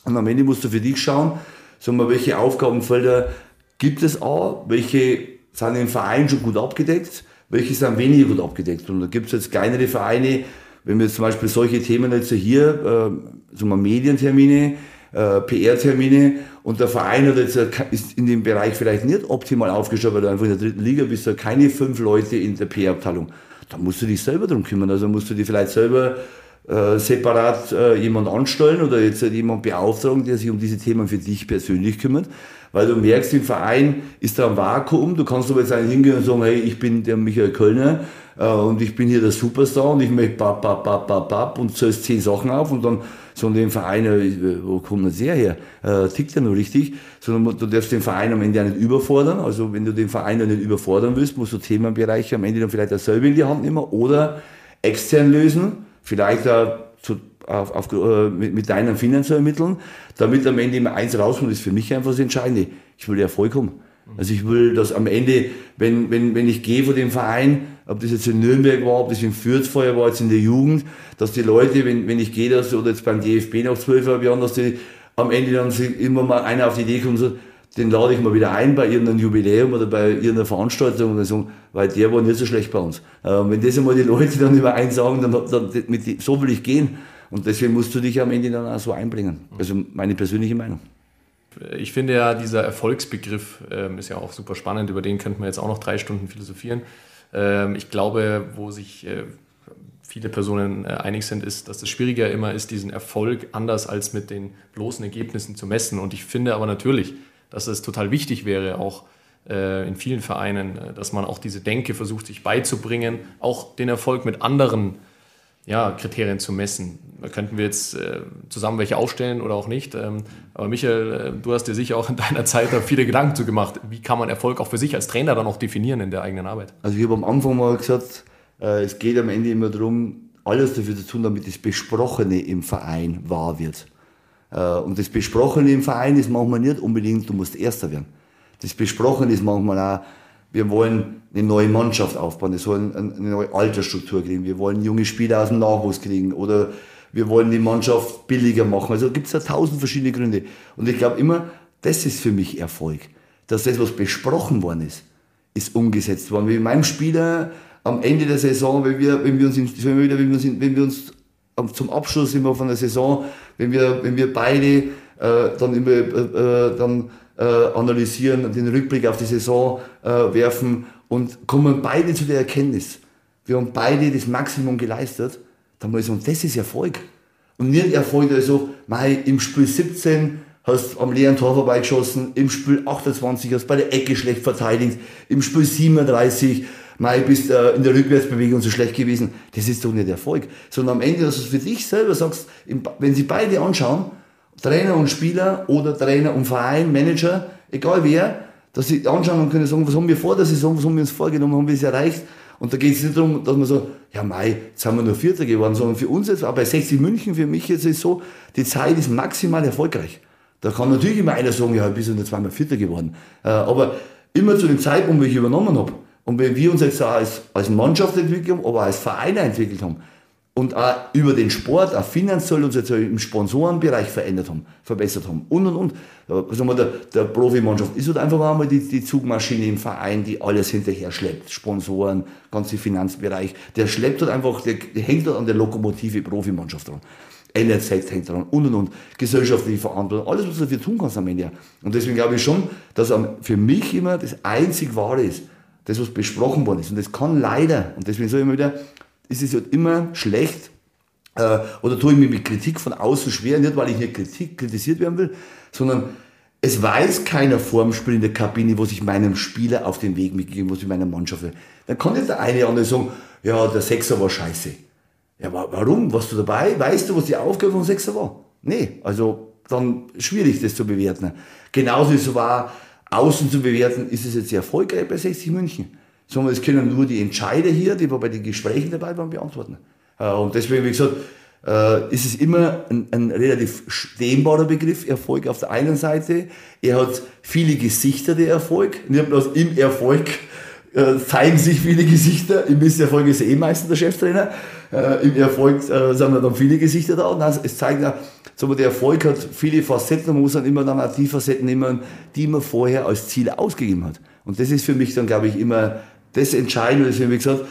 Und am Ende musst du für dich schauen, sagen wir, welche Aufgabenfelder gibt es auch, welche sind im Verein schon gut abgedeckt, welche sind weniger gut abgedeckt. Und da gibt es jetzt kleinere Vereine, wenn wir jetzt zum Beispiel solche Themen jetzt hier, äh, sagen wir Medientermine, äh, PR-Termine und der Verein hat jetzt, ist in dem Bereich vielleicht nicht optimal aufgestellt, weil du einfach in der dritten Liga bist, da keine fünf Leute in der PR-Abteilung. Da musst du dich selber drum kümmern. Also musst du dich vielleicht selber äh, separat äh, jemand anstellen oder jetzt halt jemand beauftragen, der sich um diese Themen für dich persönlich kümmert weil du merkst, im Verein ist da ein Vakuum. Du kannst aber jetzt einen hingehen und sagen, hey, ich bin der Michael Kölner äh, und ich bin hier der Superstar und ich möchte bap, bap, bap, bap, bap und zählst zehn Sachen auf und dann so dem Verein, äh, wo kommt das her her? Äh, tickt ja nur richtig, sondern du darfst den Verein am Ende auch nicht überfordern. Also wenn du den Verein nicht überfordern willst, musst du Themenbereiche am Ende dann vielleicht auch selber in die Hand nehmen oder extern lösen, vielleicht auch zu auf, auf, äh, mit, mit deinen finanziellen Mitteln, damit am Ende immer eins rauskommt, ist für mich einfach das Entscheidende. Ich will Erfolg haben. Also ich will, dass am Ende, wenn, wenn, wenn ich gehe von dem Verein, ob das jetzt in Nürnberg war, ob das in Fürth vorher war, jetzt in der Jugend, dass die Leute, wenn, wenn ich gehe, dass, oder jetzt beim DFB nach zwölf Jahren, dass die am Ende dann immer mal einer auf die Idee kommt, so, den lade ich mal wieder ein bei irgendeinem Jubiläum oder bei irgendeiner Veranstaltung und sagen, weil der war nicht so schlecht bei uns. Ähm, wenn das einmal die Leute dann über einen sagen, dann, dann mit, so will ich gehen. Und deswegen musst du dich am Ende dann auch so einbringen. Also meine persönliche Meinung. Ich finde ja, dieser Erfolgsbegriff ähm, ist ja auch super spannend, über den könnten wir jetzt auch noch drei Stunden philosophieren. Ähm, ich glaube, wo sich äh, viele Personen äh, einig sind, ist, dass das Schwierige immer ist, diesen Erfolg anders als mit den bloßen Ergebnissen zu messen. Und ich finde aber natürlich, dass es total wichtig wäre, auch äh, in vielen Vereinen, äh, dass man auch diese Denke versucht, sich beizubringen, auch den Erfolg mit anderen ja, Kriterien zu messen. Da könnten wir jetzt äh, zusammen welche aufstellen oder auch nicht. Ähm, aber Michael, äh, du hast dir sicher auch in deiner Zeit da viele Gedanken zu gemacht. Wie kann man Erfolg auch für sich als Trainer dann auch definieren in der eigenen Arbeit? Also ich habe am Anfang mal gesagt, äh, es geht am Ende immer darum, alles dafür zu tun, damit das Besprochene im Verein wahr wird. Äh, und das Besprochene im Verein ist manchmal nicht unbedingt, du musst Erster werden. Das Besprochene ist manchmal auch, wir wollen eine neue Mannschaft aufbauen, wir sollen eine neue Altersstruktur kriegen, wir wollen junge Spieler aus dem Nachwuchs kriegen oder wir wollen die Mannschaft billiger machen. Also gibt es da tausend verschiedene Gründe. Und ich glaube immer, das ist für mich Erfolg. Dass das, was besprochen worden ist, ist umgesetzt worden. Wie in meinem Spieler am Ende der Saison, wenn wir, wenn wir uns, wenn wir, wenn wir uns, wenn wir uns zum Abschluss immer von der Saison, wenn wir, wenn wir beide äh, dann immer äh, äh dann äh, analysieren, den Rückblick auf die Saison äh, werfen und kommen beide zu der Erkenntnis, wir haben beide das Maximum geleistet, dann muss ich sagen, das ist Erfolg. Und nicht Erfolg, also, mei, im Spiel 17 hast am leeren Tor vorbeigeschossen, im Spiel 28 hast bei der Ecke schlecht verteidigt, im Spiel 37 mei, bist äh, in der Rückwärtsbewegung so schlecht gewesen. Das ist doch nicht Erfolg. Sondern am Ende, dass du es für dich selber sagst, wenn sie beide anschauen, Trainer und Spieler oder Trainer und Verein, Manager, egal wer, dass sie anschauen und können sagen, was haben wir vor der Saison, was haben wir uns vorgenommen, haben wir es erreicht. Und da geht es nicht darum, dass man so, ja Mai, jetzt haben wir nur Vierter geworden, sondern für uns jetzt, aber bei 60 München, für mich jetzt ist es so, die Zeit ist maximal erfolgreich. Da kann natürlich immer einer sagen, ja, bist du nur zweimal Vierter geworden. Äh, aber immer zu dem Zeitpunkt, wo ich übernommen habe. Und wenn wir uns jetzt als, als Mannschaft entwickelt haben, aber als Vereine entwickelt haben, und auch über den Sport, auch finanziell uns jetzt im Sponsorenbereich verändert haben, verbessert haben und und und. Sagen wir, der, der Profimannschaft ist halt einfach einmal die, die Zugmaschine im Verein, die alles hinterher schleppt. Sponsoren, ganze Finanzbereich. Der schleppt halt einfach, der, der hängt halt an der Lokomotive Profimannschaft dran. NRZ hängt dran und und und. Gesellschaftliche Verantwortung, alles, was du dafür tun kannst am Ende. Und deswegen glaube ich schon, dass für mich immer das einzig Wahre ist, das, was besprochen worden ist. Und das kann leider, und deswegen sage ich immer wieder, ist es halt immer schlecht, Äh, oder tue ich mir mit Kritik von außen schwer, nicht weil ich hier Kritik, kritisiert werden will, sondern es weiß keiner vor dem Spiel in der Kabine, was ich meinem Spieler auf den Weg mitgegeben, was ich meiner Mannschaft will. Dann kann nicht der eine oder andere sagen, ja, der Sechser war scheiße. Ja, warum? Warst du dabei? Weißt du, was die Aufgabe von Sechser war? Nee, also dann schwierig, das zu bewerten. Genauso ist es war, außen zu bewerten, ist es jetzt erfolgreich bei 60 München. Sondern es können nur die Entscheider hier, die bei den Gesprächen dabei waren, beantworten. Äh, und deswegen, wie gesagt, äh, ist es immer ein, ein relativ dehnbarer Begriff, Erfolg auf der einen Seite. Er hat viele Gesichter, der Erfolg. Nicht bloß im Erfolg äh, zeigen sich viele Gesichter. Im Misserfolg ist er eh meistens der Cheftrainer. Im Erfolg sind dann viele Gesichter da. Und es zeigt so, der Erfolg hat viele Facetten, man muss dann immer dann auch die Facetten nehmen, die man vorher als Ziel ausgegeben hat. Und das ist für mich dann, glaube ich, immer das Entscheidende, das wie gesagt,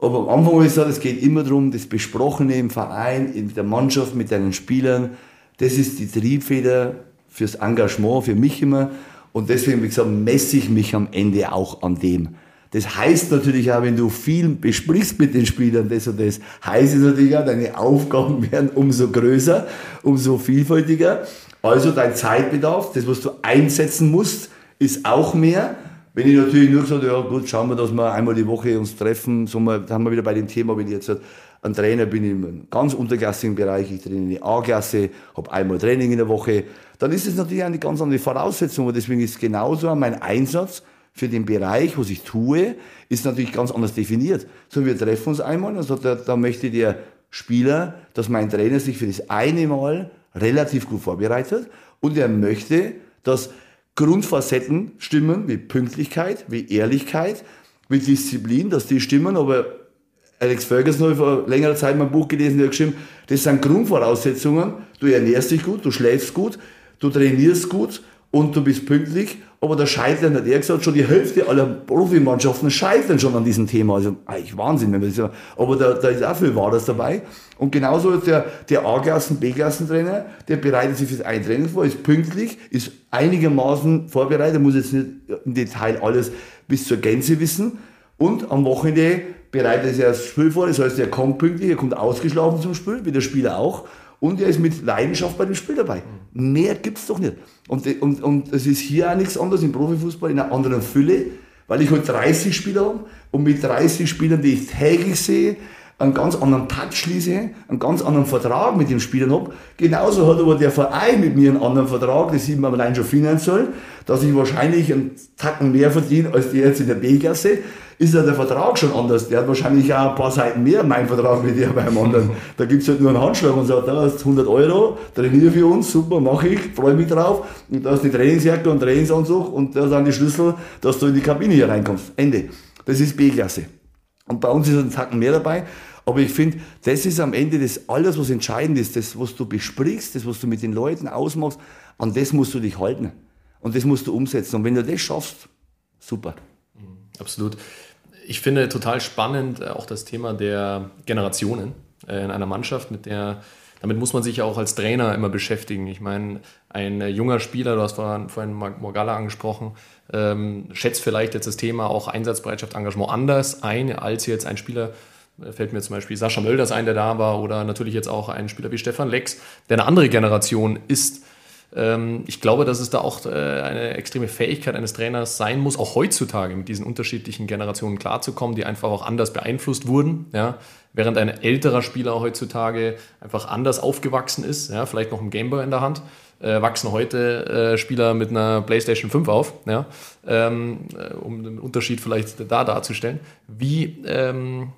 aber am Anfang habe ich gesagt, es geht immer darum, das Besprochene im Verein, in der Mannschaft, mit deinen Spielern, das ist die Triebfeder fürs Engagement, für mich immer. Und deswegen, wie gesagt, messe ich mich am Ende auch an dem. Das heißt natürlich auch, wenn du viel besprichst mit den Spielern, das und das, heißt es natürlich auch, deine Aufgaben [LAUGHS] werden umso größer, umso vielfältiger. Also dein Zeitbedarf, das, was du einsetzen musst, ist auch mehr. Wenn ich natürlich nur gesagt ja gut, schauen wir, dass wir einmal die Woche uns treffen, so mal, dann haben wir wieder bei dem Thema, wenn ich jetzt ein Trainer bin im ganz unterklassigen Bereich, ich trainiere in die A-Klasse, habe einmal Training in der Woche, dann ist es natürlich eine ganz andere Voraussetzung und deswegen ist genauso mein Einsatz für den Bereich, was ich tue, ist natürlich ganz anders definiert. So, wir treffen uns einmal, also da, da möchte der Spieler, dass mein Trainer sich für das eine Mal relativ gut vorbereitet und er möchte, dass Grundfacetten stimmen, wie Pünktlichkeit, wie Ehrlichkeit, wie Disziplin, dass die stimmen, aber Alex Ferguson hat vor längerer Zeit mein Buch gelesen, der hat geschrieben, das sind Grundvoraussetzungen, du ernährst dich gut, du schläfst gut, du trainierst gut und du bist pünktlich aber der Scheitern, hat er gesagt, schon die Hälfte aller Profimannschaften scheitern schon an diesem Thema. Also eigentlich Wahnsinn, wenn man das aber da, da ist auch viel Wahres dabei. Und genauso ist der, der A-Klassen-, B-Klassentrainer, der bereitet sich fürs Eintraining vor, ist pünktlich, ist einigermaßen vorbereitet, muss jetzt nicht im Detail alles bis zur Gänze wissen. Und am Wochenende bereitet er das Spiel vor, das heißt, er kommt pünktlich, er kommt ausgeschlafen zum Spiel, wie der Spieler auch und er ist mit Leidenschaft bei dem Spiel dabei. Mehr gibt es doch nicht. Und, und, und es ist hier auch nichts anderes im Profifußball, in einer anderen Fülle, weil ich halt 30 Spieler habe und mit 30 Spielern, die ich täglich sehe, einen ganz anderen Touch schließe, einen ganz anderen Vertrag mit den Spielern habe. Genauso hat aber der Verein mit mir einen anderen Vertrag, das sieht man allein schon finanziell, dass ich wahrscheinlich einen Tacken mehr verdiene als die jetzt in der B-Klasse ist ja der Vertrag schon anders. Der hat wahrscheinlich auch ein paar Seiten mehr, mein Vertrag, mit dir beim anderen. Da gibt es halt nur einen Handschlag und sagt, da hast 100 Euro, trainiere für uns, super, mache ich, freue mich drauf. Und da ist die Trainingsjacke und Trainingsanzug und da sind die Schlüssel, dass du in die Kabine hier reinkommst. Ende. Das ist B-Klasse. Und bei uns ist ein Tacken mehr dabei. Aber ich finde, das ist am Ende das alles, was entscheidend ist, das, was du besprichst, das, was du mit den Leuten ausmachst, an das musst du dich halten. Und das musst du umsetzen. Und wenn du das schaffst, super. Absolut ich finde total spannend äh, auch das Thema der Generationen äh, in einer Mannschaft, mit der damit muss man sich ja auch als Trainer immer beschäftigen. Ich meine, ein äh, junger Spieler, du hast vorhin, vorhin Morgalla angesprochen, ähm, schätzt vielleicht jetzt das Thema auch Einsatzbereitschaft, Engagement anders ein, als jetzt ein Spieler, fällt mir zum Beispiel Sascha Mölders ein, der da war, oder natürlich jetzt auch ein Spieler wie Stefan Lex, der eine andere Generation ist. Ähm, ich glaube, dass es da auch äh, eine extreme Fähigkeit eines Trainers sein muss, auch heutzutage mit diesen unterschiedlichen Generationen klarzukommen, die einfach auch anders beeinflusst wurden. Ja? Während ein älterer Spieler heutzutage einfach anders aufgewachsen ist, ja? vielleicht noch ein Gameboy in der Hand, äh, wachsen heute äh, Spieler mit einer PlayStation 5 auf, ja? Ähm, äh, um den Unterschied vielleicht da darzustellen. Wie, ähm,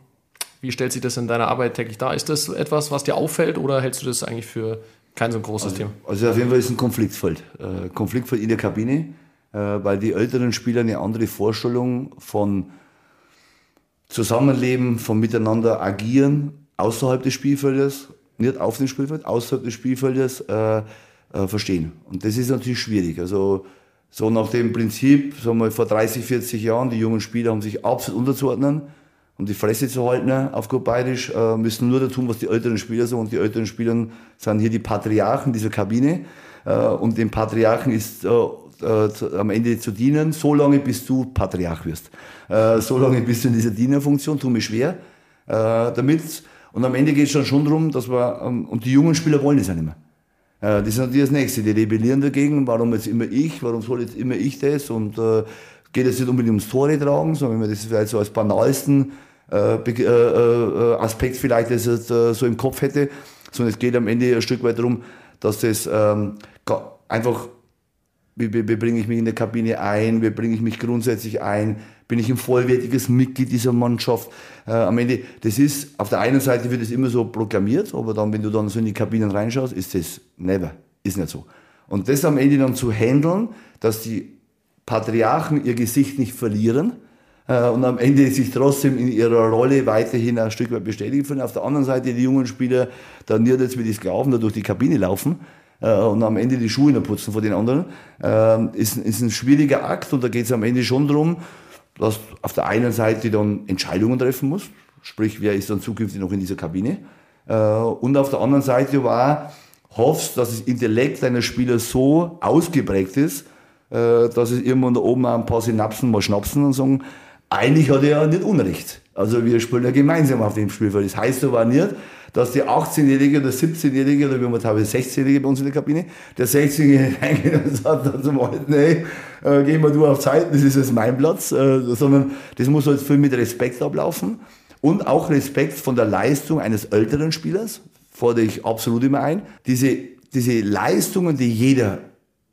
wie stellt sich das in deiner Arbeit täglich dar? Ist das etwas, was dir auffällt oder hältst du das eigentlich für kein so großes also, Thema. Also auf jeden Fall ist ein Konfliktfeld. Äh, Konfliktfeld in der Kabine, äh, weil die älteren Spieler eine andere Vorstellung von Zusammenleben, von miteinander agieren außerhalb des Spielfeldes, nicht auf dem Spielfeld, außerhalb des Spielfeldes äh, äh, verstehen. Und das ist natürlich schwierig. Also so nach dem Prinzip, sagen wir vor 30, 40 Jahren, die jungen Spieler haben sich absolut unterzuordnen um die Fresse zu halten, auf gut bayerisch, äh, müssen nur da tun, was die älteren Spieler sagen. Und die älteren Spieler sind hier die Patriarchen dieser Kabine. Äh, und dem Patriarchen ist äh, äh, am Ende zu dienen, so lange bis du Patriarch wirst. Äh, so lange bist du in dieser Dienerfunktion, tu mir schwer äh, damit. Und am Ende geht es dann schon darum, dass wir, ähm, und die jungen Spieler wollen das ja nicht mehr. Äh, das ist natürlich das Nächste. Die rebellieren dagegen. Warum jetzt immer ich? Warum soll jetzt immer ich das? Und äh, geht es nicht unbedingt ums Tore tragen, sondern wenn man das vielleicht so als banalsten äh, äh, äh, Aspekt vielleicht das äh, so im Kopf hätte, sondern es geht am Ende ein Stück weit darum, dass das ähm, einfach, wie, wie, wie bringe ich mich in der Kabine ein, wie bringe ich mich grundsätzlich ein, bin ich ein vollwertiges Mitglied dieser Mannschaft. Äh, am Ende, das ist, auf der einen Seite wird es immer so proklamiert, aber dann, wenn du dann so in die Kabinen reinschaust, ist das never, ist nicht so. Und das am Ende dann zu handeln, dass die Patriarchen ihr Gesicht nicht verlieren, äh, und am Ende sich trotzdem in ihrer Rolle weiterhin ein Stück weit bestätigen können. Auf der anderen Seite die jungen Spieler dann nicht jetzt wie die Sklaven da durch die Kabine laufen und am Ende die Schuhe noch putzen von den anderen, äh, ist, ist ein schwieriger Akt und da geht es am Ende schon darum, dass auf der einen Seite dann Entscheidungen treffen muss, sprich wer ist dann zukünftig noch in dieser Kabine äh, und auf der anderen Seite war hoffst, dass das Intellekt deiner Spieler so ausgeprägt ist, äh, dass es irgendwann da oben auch ein paar Synapsen mal schnapsen und sagen, eigentlich hat er ja nicht Unrecht. Also wir spielen ja gemeinsam auf dem Spielfeld. Das heißt aber nicht, dass der 18-Jährige oder 17-Jährige oder wie man teilweise 16-Jährige bei uns in der Kabine, der 16-Jährige reingeht [LAUGHS] und sagt dann zum Alten, hey, äh, geh mal du auf Zeit, das ist jetzt mein Platz, äh, sondern das muss halt viel mit Respekt ablaufen und auch Respekt von der Leistung eines älteren Spielers, fordere ich absolut immer ein. Diese, diese Leistungen, die jeder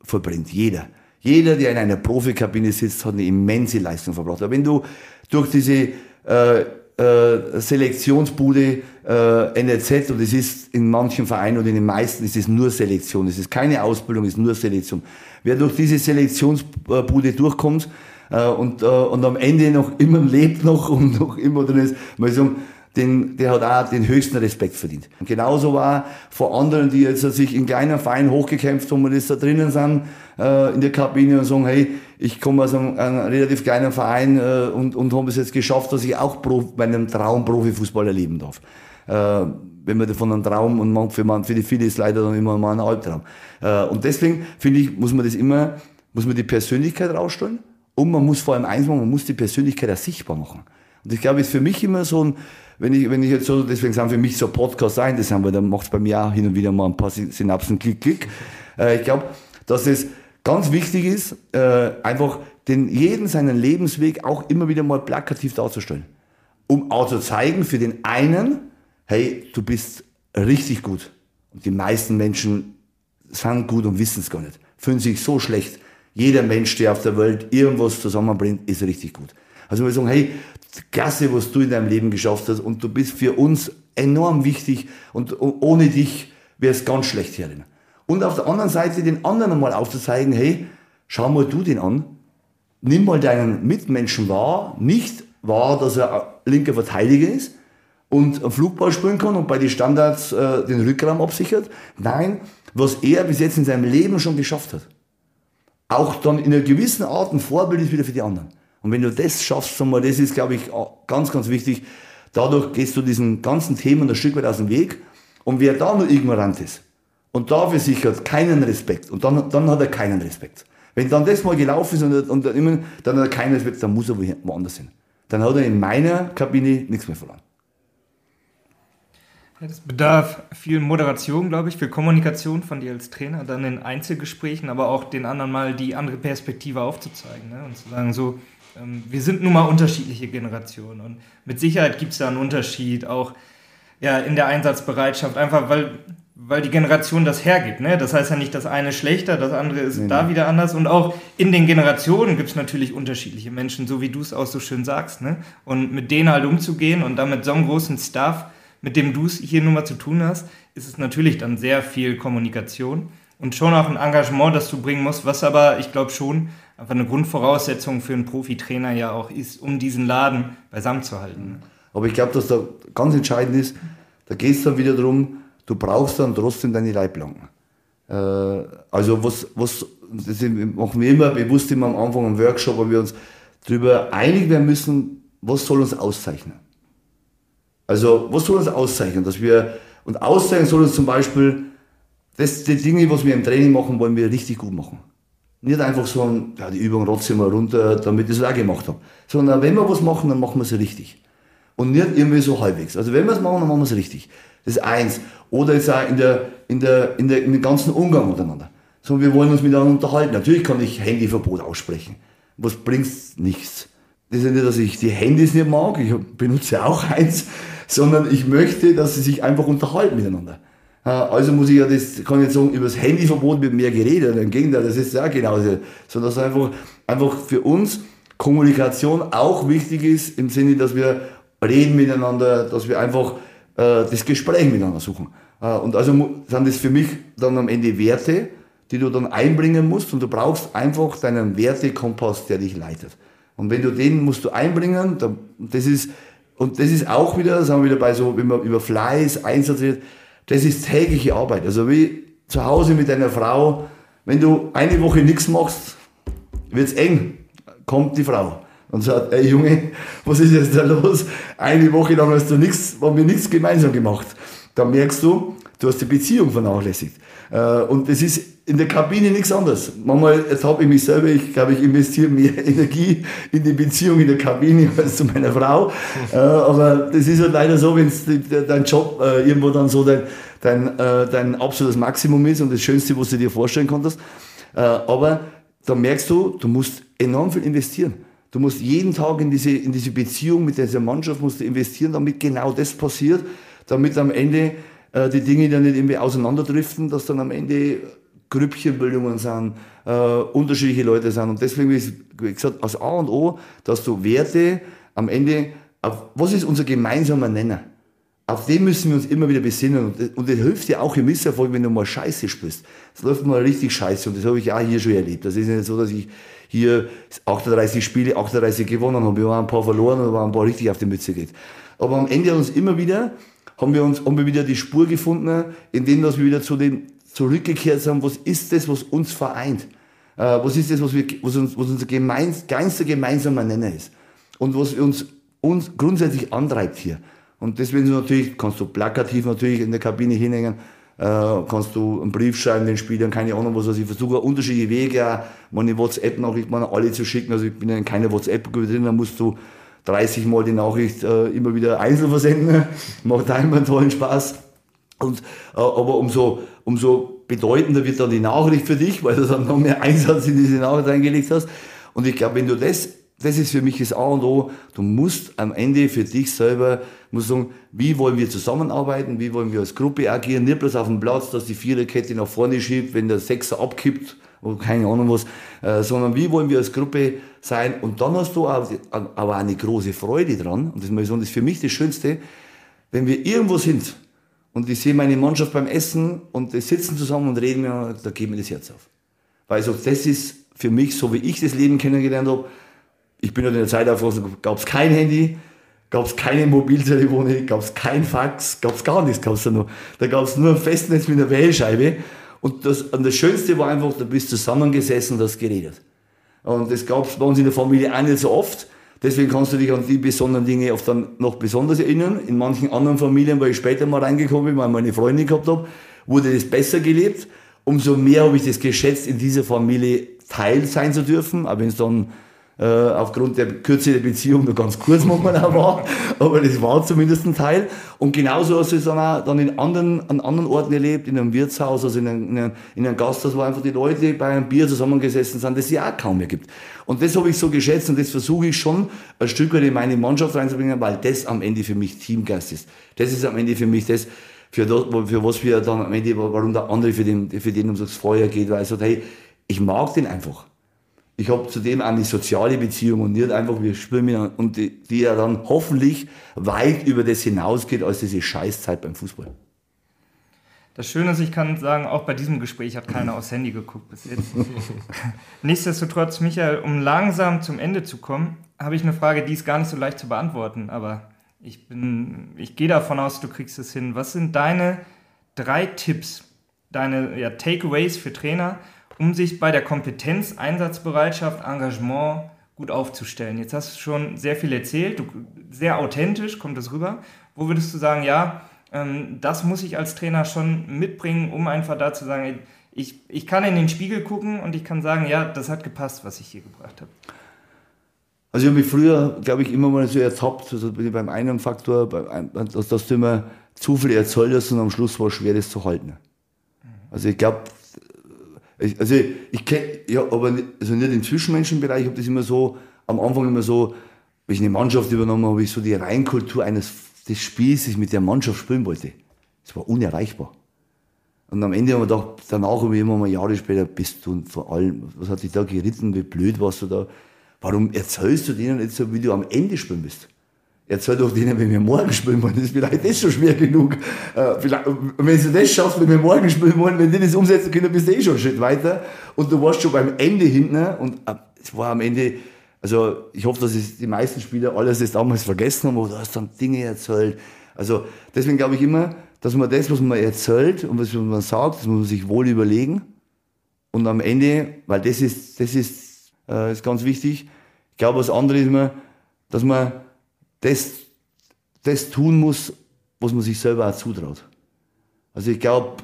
verbringt, jeder, jeder, der in einer Profikabine sitzt, hat eine immense Leistung verbracht. Aber wenn du durch diese äh, äh, Selektionsbude äh, NRZ, und es ist in manchen Vereinen und in den meisten ist es nur Selektion, es ist keine Ausbildung, es ist nur Selektion. Wer durch diese Selektionsbude durchkommt äh, und, äh, und am Ende noch immer lebt noch und noch immer drin ist, mal sagen, den, der hat auch den höchsten Respekt verdient. Und genauso war vor anderen, die jetzt sich in kleinen Vereinen hochgekämpft haben und jetzt da drinnen sind äh, in der Kabine und sagen, hey, ich komme aus einem, einem relativ kleinen Verein äh, und, und habe es jetzt geschafft, dass ich auch Pro, meinen Traum Profifußball erleben darf. Äh, wenn man von einem Traum und man, für, man, für die viele ist leider dann immer mal ein Albtraum. Äh, und deswegen finde ich, muss man das immer, muss man die Persönlichkeit rausstellen und man muss vor allem eins machen, man muss die Persönlichkeit auch sichtbar machen. Und ich glaube, ist für mich immer so ein, wenn ich, wenn ich jetzt so, deswegen sind für mich so Podcasts ein, das haben wir, dann macht es bei mir auch hin und wieder mal ein paar Synapsen, klick, klick. Äh, ich glaube, dass es ganz wichtig ist, äh, einfach den, jeden seinen Lebensweg auch immer wieder mal plakativ darzustellen. Um auch zu zeigen für den einen, hey, du bist richtig gut. Und die meisten Menschen sind gut und wissen es gar nicht. Fühlen sich so schlecht. Jeder Mensch, der auf der Welt irgendwas zusammenbringt, ist richtig gut. Also wir sagen, hey, klasse, was du in deinem Leben geschafft hast und du bist für uns enorm wichtig und ohne dich wäre es ganz schlecht hier. Und auf der anderen Seite den anderen mal aufzuzeigen, hey, schau mal du den an, nimm mal deinen Mitmenschen wahr, nicht wahr, dass er linker Verteidiger ist und einen Flugball spielen kann und bei den Standards äh, den Rückraum absichert. Nein, was er bis jetzt in seinem Leben schon geschafft hat. Auch dann in einer gewissen Art ein Vorbild ist wieder für die anderen. Und wenn du das schaffst, mal, das ist, glaube ich, ganz, ganz wichtig. Dadurch gehst du diesen ganzen Themen ein Stück weit aus dem Weg. Und wer da nur ignorant ist und dafür sich hat keinen Respekt und dann, dann hat er keinen Respekt. Wenn dann das mal gelaufen ist und, und dann, immer, dann hat er keinen Respekt, dann muss er woanders hin. Dann hat er in meiner Kabine nichts mehr verloren. Ja, das bedarf viel Moderation, glaube ich, viel Kommunikation von dir als Trainer, dann in Einzelgesprächen, aber auch den anderen mal die andere Perspektive aufzuzeigen ne? und zu sagen, so, wir sind nun mal unterschiedliche Generationen und mit Sicherheit gibt es da einen Unterschied auch ja, in der Einsatzbereitschaft, einfach weil, weil die Generation das hergibt. Ne? Das heißt ja nicht, das eine schlechter, das andere ist nee, da nee. wieder anders. Und auch in den Generationen gibt es natürlich unterschiedliche Menschen, so wie du es auch so schön sagst. Ne? Und mit denen halt umzugehen und damit so einem großen Staff, mit dem du es hier nun mal zu tun hast, ist es natürlich dann sehr viel Kommunikation und schon auch ein Engagement, das du bringen musst, was aber, ich glaube schon, einfach eine Grundvoraussetzung für einen Profitrainer ja auch ist, um diesen Laden beisammen zu halten. Aber ich glaube, dass da ganz entscheidend ist, da geht es dann wieder darum, du brauchst dann trotzdem deine Leitplanken. Äh, also was, was das machen wir immer bewusst immer am Anfang im Workshop, wo wir uns darüber einig werden müssen, was soll uns auszeichnen. Also was soll uns auszeichnen, dass wir, und auszeichnen soll uns zum Beispiel, das, die Dinge, was wir im Training machen, wollen wir richtig gut machen. Nicht einfach so, ja, die Übung rotze mal runter, damit ich es auch gemacht habe. Sondern wenn wir was machen, dann machen wir es richtig. und nicht irgendwie so halbwegs. Also wenn wir es machen, dann machen wir es richtig. Das ist eins. Oder jetzt auch in der, in der, in der, in dem ganzen Umgang miteinander. So, wir wollen uns miteinander unterhalten. Natürlich kann ich Handyverbot aussprechen. Was bringt's? Nichts. Das ist ja nicht, dass ich die Handys nicht mag, ich benutze auch [LAUGHS] eins, sondern ich möchte, dass sie sich einfach unterhalten miteinander. Also muss ich ja das, kann ich jetzt sagen, über das Handyverbot wird mehr geredet. Im Gegenteil, das ist ja genauso. Sondern dass einfach, einfach für uns Kommunikation auch wichtig ist, im Sinne, dass wir reden miteinander, dass wir einfach äh, das Gespräch miteinander suchen. Äh, und also sind das für mich dann am Ende Werte, die du dann einbringen musst und du brauchst einfach deinen Wertekompass, der dich leitet. Und wenn du den musst du einbringen, dann, das ist, und das ist auch wieder, sagen wir wieder bei so, wenn man über Fleiß, Einsatz redet, das ist tägliche Arbeit. Also wie zu Hause mit deiner Frau, wenn du eine Woche nichts machst, wird's eng, kommt die Frau und sagt, ey Junge, was ist jetzt da los? Eine Woche lang hast du nichts, haben wir nichts gemeinsam gemacht. Da merkst du, du hast die Beziehung vernachlässigt. Äh, und es ist in der Kabine nichts anderes. Manchmal habe ich mich selber, ich glaube, ich investiere mehr [LAUGHS] Energie in die Beziehung in der Kabine [LAUGHS] als zu meiner Frau. Äh, aber das ist halt leider so, wenn dein Job äh, irgendwo dann so dein, dein, dein absolutes Maximum ist und das Schönste, was du dir vorstellen konntest. Aber da merkst du, du musst enorm viel investieren. Du musst jeden Tag in diese, in diese Beziehung mit dieser Mannschaft musst du investieren, damit genau das passiert, damit am Ende äh, die Dinge dann nicht irgendwie auseinanderdriften, dass dann am Ende Grüppchenbildungen sind, äh, unterschiedliche Leute sind. Und deswegen ist, wie gesagt, als A und O, dass du Werte am Ende, auf, was ist unser gemeinsamer Nenner? Auf den müssen wir uns immer wieder besinnen. Und das, und das hilft dir auch im Misserfolg, wenn du mal Scheiße spielst. Das läuft mal richtig scheiße. Und das habe ich auch hier schon erlebt. Das ist nicht so, dass ich hier 38 Spiele, 38 gewonnen habe. Wir haben ein paar verloren und ein paar richtig auf die Mütze geht. Aber am Ende uns immer wieder, haben wir uns, haben wir wieder die Spur gefunden, indem dass wir wieder zu dem zurückgekehrt sind, was ist das, was uns vereint? Äh, was ist das, was, wir, was, uns, was unser gemeins, kleinster gemeinsamer Nenner ist? Und was uns, uns grundsätzlich antreibt hier. Und deswegen natürlich, kannst du plakativ natürlich in der Kabine hinhängen, äh, kannst du einen Brief schreiben den Spielern, keine Ahnung was, also ich versuche unterschiedliche Wege, meine WhatsApp-Nachricht meine alle zu schicken, also ich bin in keiner WhatsApp-Gruppe drin, da musst du 30 Mal die Nachricht äh, immer wieder einzeln versenden, [LAUGHS] macht einmal einen tollen Spaß. Und, äh, aber umso, umso bedeutender wird dann die Nachricht für dich, weil du dann noch mehr Einsatz in diese Nachricht reingelegt hast. Und ich glaube, wenn du das das ist für mich das A und O. Du musst am Ende für dich selber, musst sagen, wie wollen wir zusammenarbeiten, wie wollen wir als Gruppe agieren, nicht bloß auf dem Platz, dass die Viererkette nach vorne schiebt, wenn der Sechser abkippt, oder keine Ahnung was, äh, sondern wie wollen wir als Gruppe sein. Und dann hast du auch, aber eine große Freude dran, und das ist, das ist für mich das Schönste, wenn wir irgendwo sind und ich sehe meine Mannschaft beim Essen und die sitzen zusammen und reden, da geht mir das Herz auf. Weil so, das ist für mich, so wie ich das Leben kennengelernt habe, ich bin ja in der Zeit aufgewachsen, gab es kein Handy, gab es keine Mobiltelefone, gab es kein Fax, gab es gar nichts, gab's da. Da gab es nur ein Festnetz mit einer Wählscheibe. Und das, und das Schönste war einfach, du bist zusammengesessen und hast geredet. Und das gab es bei uns in der Familie auch nicht so oft. Deswegen kannst du dich an die besonderen Dinge oft dann noch besonders erinnern. In manchen anderen Familien, weil ich später mal reingekommen bin, weil ich meine Freundin gehabt habe, wurde das besser gelebt. Umso mehr habe ich das geschätzt, in dieser Familie Teil sein zu dürfen. Aber wenn es dann äh, aufgrund der Kürze der Beziehung nur ganz kurz manchmal auch war, aber das war zumindest ein Teil. Und genauso hast du es dann auch dann in anderen, an anderen Orten erlebt, in einem Wirtshaus, also in einem, in einem, in einem Gasthaus, wo einfach die Leute bei einem Bier zusammengesessen sind, das es ja auch kaum mehr gibt. Und das habe ich so geschätzt und das versuche ich schon ein Stück weit in meine Mannschaft reinzubringen, weil das am Ende für mich Teamgeist ist. Das ist am Ende für mich das, für, das, für was wir dann am Ende, warum der andere für den, für den ums Feuer geht, weil er sagt, hey, ich mag den einfach ich habe zudem eine soziale Beziehung und nicht einfach, wir spielen mit und die, die ja dann hoffentlich weit über das hinausgeht als diese Scheißzeit beim Fußball. Das Schöne ist, ich kann sagen, auch bei diesem Gespräch hat keiner aufs Handy geguckt bis jetzt. [LAUGHS] Nichtsdestotrotz, Michael, um langsam zum Ende zu kommen, habe ich eine Frage, die ist gar nicht so leicht zu beantworten, aber ich bin, ich gehe davon aus, du kriegst es hin. Was sind deine drei Tipps, deine ja, Takeaways für Trainer, um sich bei der Kompetenz, Einsatzbereitschaft, Engagement gut aufzustellen. Jetzt hast du schon sehr viel erzählt, du, sehr authentisch kommt das rüber. Wo würdest du sagen, ja, ähm, das muss ich als Trainer schon mitbringen, um einfach da zu sagen, ich, ich kann in den Spiegel gucken und ich kann sagen, ja, das hat gepasst, was ich hier gebracht habe. Also ich habe mich früher, glaube ich, immer mal so ertappt, also beim einen Faktor, dass, dass du immer zu viel erzählt hast und am Schluss war es schwer, das zu halten. Also ich glaube, also ich kenne, ja, aber also nicht im Zwischenmenschenbereich, ich habe das immer so, am Anfang immer so, wenn ich eine Mannschaft übernommen habe, ich so die Reinkultur eines des Spiels, ich mit der Mannschaft spielen wollte. Das war unerreichbar. Und am Ende haben wir gedacht, danach habe ich immer mal Jahre später, bist du vor allem, was hat dich da geritten, wie blöd warst du da? Warum erzählst du denen jetzt so, wie du am Ende spielen bist? Erzähl doch denen, wenn wir morgen spielen wollen. Das ist vielleicht das schon schwer genug. Äh, wenn du das schaffst, wenn wir morgen spielen wollen, wenn die das umsetzen können, bist du eh schon einen Schritt weiter. Und du warst schon beim Ende hinten. Und äh, es war am Ende, also ich hoffe, dass es die meisten Spieler alles das damals vergessen haben, aber du hast dann Dinge erzählt. Also deswegen glaube ich immer, dass man das, was man erzählt und was man sagt, das muss man sich wohl überlegen. Und am Ende, weil das ist, das ist, äh, ist ganz wichtig, ich glaube, was anderes ist immer, dass man das, das tun muss, was man sich selber auch zutraut. Also ich glaube,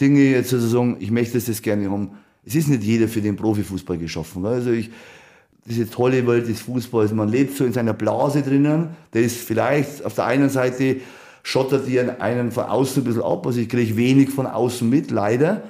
Dinge jetzt sozusagen, ich möchte das gerne haben. Es ist nicht jeder für den Profifußball geschaffen. Also ich, diese tolle Welt des Fußballs, man lebt so in seiner Blase drinnen, der ist vielleicht auf der einen Seite schottert die einen von außen ein bisschen ab, also ich kriege wenig von außen mit, leider.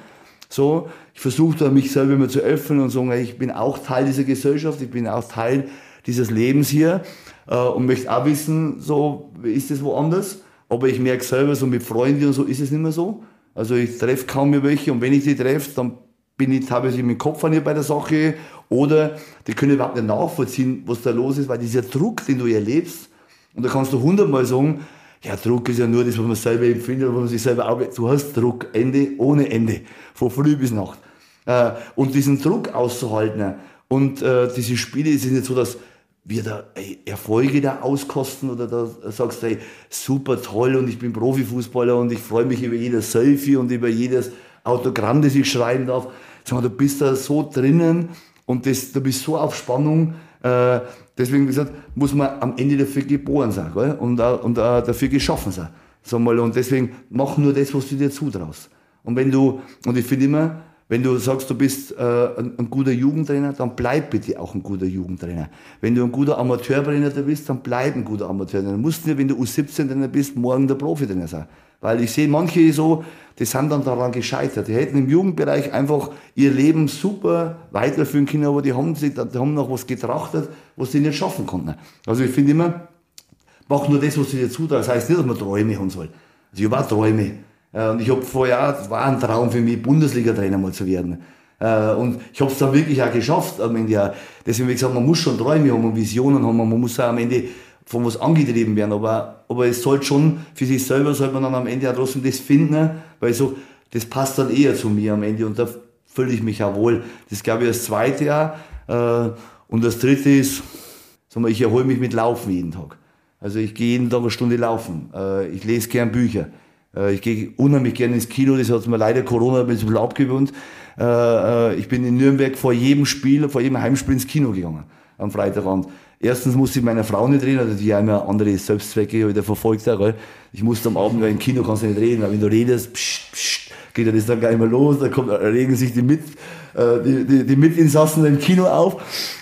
So, ich versuche da mich selber immer zu öffnen und sagen, ich bin auch Teil dieser Gesellschaft, ich bin auch Teil dieses Lebens hier äh, und möchte auch wissen, so, ist das woanders? Aber ich merke selber, so mit Freunden und so ist es nicht mehr so. Also ich treffe kaum mehr welche und wenn ich die treffe, dann bin ich teilweise mit dem Kopf an ihr bei der Sache oder die können überhaupt nicht nachvollziehen, was da los ist, weil dieser Druck, den du erlebst, und da kannst du hundertmal sagen, ja, Druck ist ja nur das, was man selber empfindet, was man sich selber auch, du hast Druck, Ende ohne Ende, von früh bis Nacht. Äh, und diesen Druck auszuhalten und äh, diese Spiele, es ist nicht so, dass wir da ey, Erfolge da auskosten oder da sagst, ey, super toll und ich bin Profifußballer und ich freue mich über jedes Selfie und über jedes Autogramm, das ich schreiben darf. Sag mal, du bist da so drinnen und das, du bist so auf Spannung. Äh, deswegen, wie gesagt, muss man am Ende dafür geboren sein gell? und, uh, und uh, dafür geschaffen sein. Sag mal, und deswegen mach nur das, was du dir zutraust. Und wenn du, und ich finde immer, wenn du sagst, du bist äh, ein, ein, guter Jugendtrainer, dann bleib bitte auch ein guter Jugendtrainer. Wenn du ein guter Amateurtrainer bist, dann bleib ein guter Amateurtrainer. Du musst nicht, wenn du U17-Trainer bist, morgen der Profitrainer sein. Weil ich sehe manche so, die sind dann daran gescheitert. Die hätten im Jugendbereich einfach ihr Leben super weiterführen können, aber die haben, sich, die haben noch was getrachtet, was sie nicht schaffen konnten. Also ich finde immer, mach nur das, was du dir zutraust. Das heißt nicht, dass man Träume haben soll. Also ich habe auch Träume. Äh, und ich habe vorher, war ein Traum für mich, Bundesliga-Trainer mal zu werden. Äh, und ich habe es dann wirklich auch geschafft am Ende. Auch. Deswegen ich gesagt, man muss schon Träume haben und Visionen haben, man muss auch am Ende von was angetrieben werden. Aber, aber es sollte schon, für sich selber sollte man dann am Ende auch trotzdem das finden, weil so, das passt dann eher zu mir am Ende und da fühle ich mich auch wohl. Das glaube ich das zweite Jahr. Äh, und das dritte ist, mal, ich erhole mich mit Laufen jeden Tag. Also ich gehe jeden Tag eine Stunde laufen. Ich lese gern Bücher. Äh, ich gehe unheimlich gerne ins Kino, das hat mir leider Corona ein bisschen abgewöhnt. Äh, äh, ich bin in Nürnberg vor jedem Spiel, vor jedem Heimspiel ins Kino gegangen am Freitagabend. Erstens musste ich meiner Frau nicht reden, also die haben ja andere Selbstzwecke wieder verfolgt. Gell. Ich musste am Abend, weil im Kino kannst du nicht reden, weil wenn du redest, pst, pst, geht ja das dann gleich mal los, da kommt, regen sich die, Mit, die, die, die Mitinsassen im Kino auf.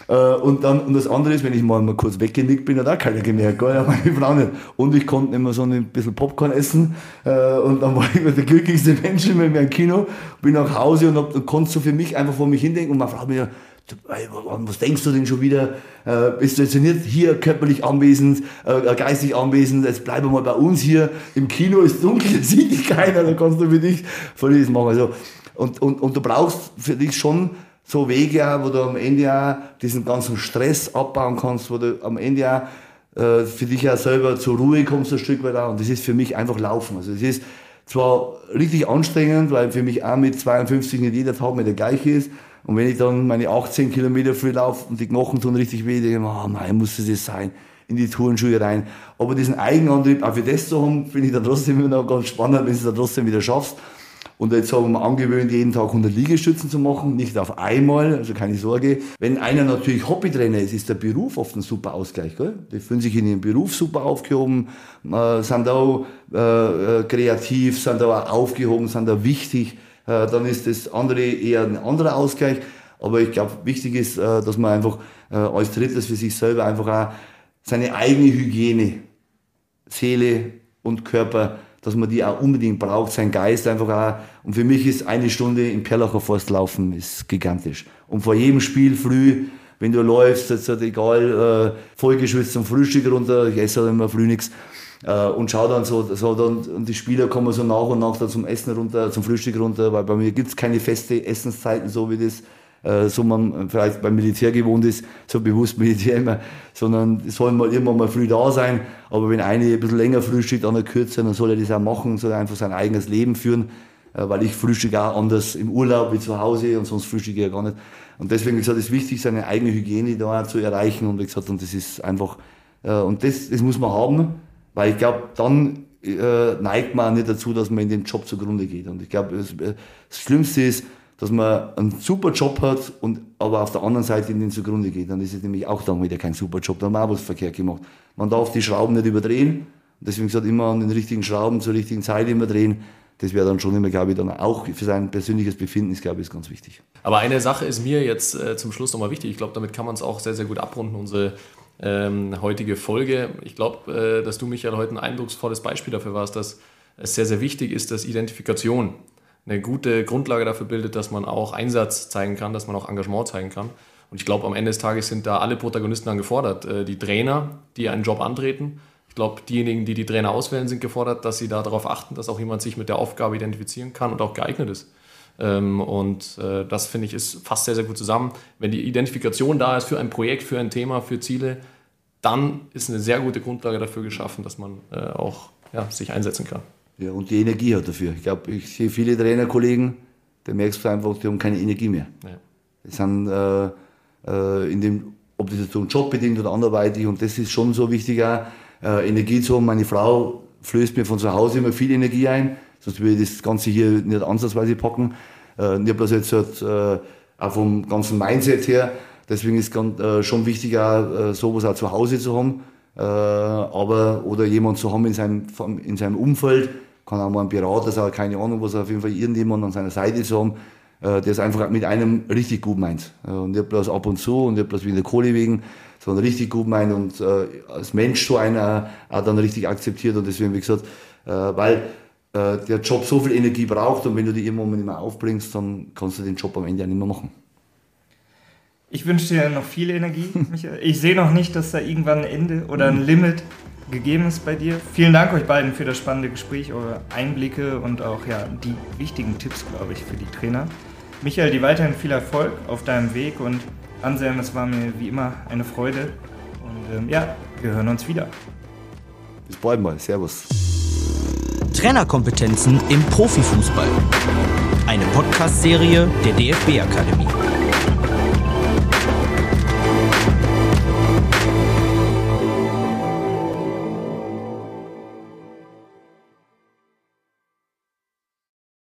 Äh, und dann, und das andere ist, wenn ich mal, mal kurz weggenickt bin, hat auch keiner gemerkt, gell? meine Frau nicht. Und ich konnte immer so ein bisschen Popcorn essen, äh, und dann war ich der glücklichste Mensch in meinem Kino, bin nach Hause und, hab, und konnte so für mich einfach vor mich hindenken und meine Frau mir, was denkst du denn schon wieder? Äh, bist du jetzt nicht hier körperlich anwesend, äh, geistig anwesend? Jetzt bleib mal bei uns hier. Im Kino ist dunkel, [LAUGHS] da sieht dich keiner, da kannst du für dich völlig machen. Also, und, und, und du brauchst für dich schon so Wege, wo du am Ende auch diesen ganzen Stress abbauen kannst, wo du am Ende auch äh, für dich auch selber zur Ruhe kommst ein Stück weit auch. Und das ist für mich einfach Laufen. Also es ist zwar richtig anstrengend, weil für mich auch mit 52 nicht jeder Tag mehr der gleiche ist. Und wenn ich dann meine 18 Kilometer früh laufe und die Knochen tun richtig weh, denke ich, oh nein, muss das sein, in die Turnschuhe rein. Aber diesen Eigenantrieb auch für das zu haben, finde ich dann trotzdem immer noch ganz spannend, wenn du es dann trotzdem wieder schaffst. Und jetzt haben wir angewöhnt, jeden Tag 100 Liegestützen zu machen, nicht auf einmal, also keine Sorge. Wenn einer natürlich Hobbytrainer ist, ist der Beruf oft ein super Ausgleich. Gell? Die fühlen sich in ihrem Beruf super aufgehoben, äh, sind auch äh, äh, kreativ, sind auch aufgehoben, sind auch wichtig. Äh, dann ist das andere eher ein anderer Ausgleich. Aber ich glaube, wichtig ist, äh, dass man einfach äh, als drittes für sich selber einfach auch seine eigene Hygiene, Seele und Körper, dass man die auch unbedingt braucht, sein Geist einfach auch. Und für mich ist eine Stunde im Perlacher Forst laufen ist gigantisch. Und vor jedem Spiel früh, wenn du läufst, jetzt halt egal, vollgeschwitzt zum Frühstück runter, ich esse halt immer früh nichts, äh, und schau dann so, so dann, und die Spieler kommen so nach und nach dann zum Essen runter, zum Frühstück runter, weil bei mir gibt's keine feste Essenszeiten, so wie das äh, so man vielleicht beim Militär gewohnt ist, so bewusst Militär immer, sondern es soll mal irgendwann mal früh da sein, aber wenn eine ein bisschen länger frühstückt, andere kürzer, dann soll er das auch machen, soll er einfach sein eigenes Leben führen, äh, weil ich frühstücke auch anders im Urlaub wie zu Hause und sonst frühstücke ich ja gar nicht. Und deswegen, ist wichtig, seine eigene Hygiene da zu erreichen und wie gesagt, und das ist einfach, äh, und das, das muss man haben, weil ich glaube, dann äh, neigt man nicht dazu, dass man in den Job zugrunde geht. Und ich glaube, das, das, Schlimmste ist, dass man einen super Job hat und aber auf der anderen Seite in den zugrunde geht. Dann ist es nämlich auch dann wieder kein super Job. Da haben wir was verkehrt gemacht. Man darf die Schrauben nicht überdrehen. Deswegen gesagt, immer an den richtigen Schrauben zur richtigen Zeit immer drehen. Das wäre dann schon immer, glaube ich, dann auch für sein persönliches Befinden, ist, glaube ich, ist ganz wichtig. Aber eine Sache ist mir jetzt äh, zum Schluss nochmal wichtig. Ich glaube, damit kann man es auch sehr, sehr gut abrunden, unsere ähm, heutige Folge. Ich glaube, äh, dass du, Michael, heute ein eindrucksvolles Beispiel dafür warst, dass es sehr, sehr wichtig ist, dass Identifikation eine gute Grundlage dafür bildet, dass man auch Einsatz zeigen kann, dass man auch Engagement zeigen kann. Und ich glaube, am Ende des Tages sind da alle Protagonisten dann gefordert. Äh, die Trainer, die einen Job antreten. Ich glaube, diejenigen, die die Trainer auswählen, sind gefordert, dass sie darauf achten, dass auch jemand sich mit der Aufgabe identifizieren kann und auch geeignet ist. Ähm, und äh, das finde ich ist fast sehr, sehr gut zusammen. Wenn die Identifikation da ist für ein Projekt, für ein Thema, für Ziele, dann ist eine sehr gute Grundlage dafür geschaffen, dass man äh, auch ja, sich einsetzen kann. Ja, und die Energie hat dafür. Ich glaube, ich sehe viele Trainerkollegen, da merkst du einfach, die haben keine Energie mehr. Ja. Die sind äh, äh, in dem, ob das jetzt so ein Job bedingt oder anderweitig, und das ist schon so wichtig, auch, äh, Energie zu haben. Meine Frau flößt mir von zu Hause immer viel Energie ein, sonst würde ich das Ganze hier nicht ansatzweise packen. Äh, nicht bloß jetzt halt, äh, auch vom ganzen Mindset her. Deswegen ist ganz, äh, schon wichtig, auch, äh, sowas auch zu Hause zu haben. Aber, oder jemand zu haben in seinem, in seinem Umfeld, kann auch mal ein Berater sein, keine Ahnung, was auf jeden Fall irgendjemand an seiner Seite zu haben, der es einfach mit einem richtig gut meint. Und nicht bloß ab und zu und nicht bloß wie in der Kohle wegen, sondern richtig gut meint und als Mensch so einer auch dann richtig akzeptiert. Und deswegen, wie gesagt, weil äh, der Job so viel Energie braucht und wenn du die irgendwann nicht mehr aufbringst, dann kannst du den Job am Ende ja nicht mehr machen. Ich wünsche dir noch viel Energie, Michael. Ich sehe noch nicht, dass da irgendwann ein Ende oder ein Limit gegeben ist bei dir. Vielen Dank euch beiden für das spannende Gespräch, eure Einblicke und auch ja, die wichtigen Tipps, glaube ich, für die Trainer. Michael, dir weiterhin viel Erfolg auf deinem Weg und Anselm, es war mir wie immer eine Freude. Und ähm, ja, wir hören uns wieder. Bis bald mal. Servus. Trainerkompetenzen im Profifußball. Eine Podcast-Serie der DFB Akademie.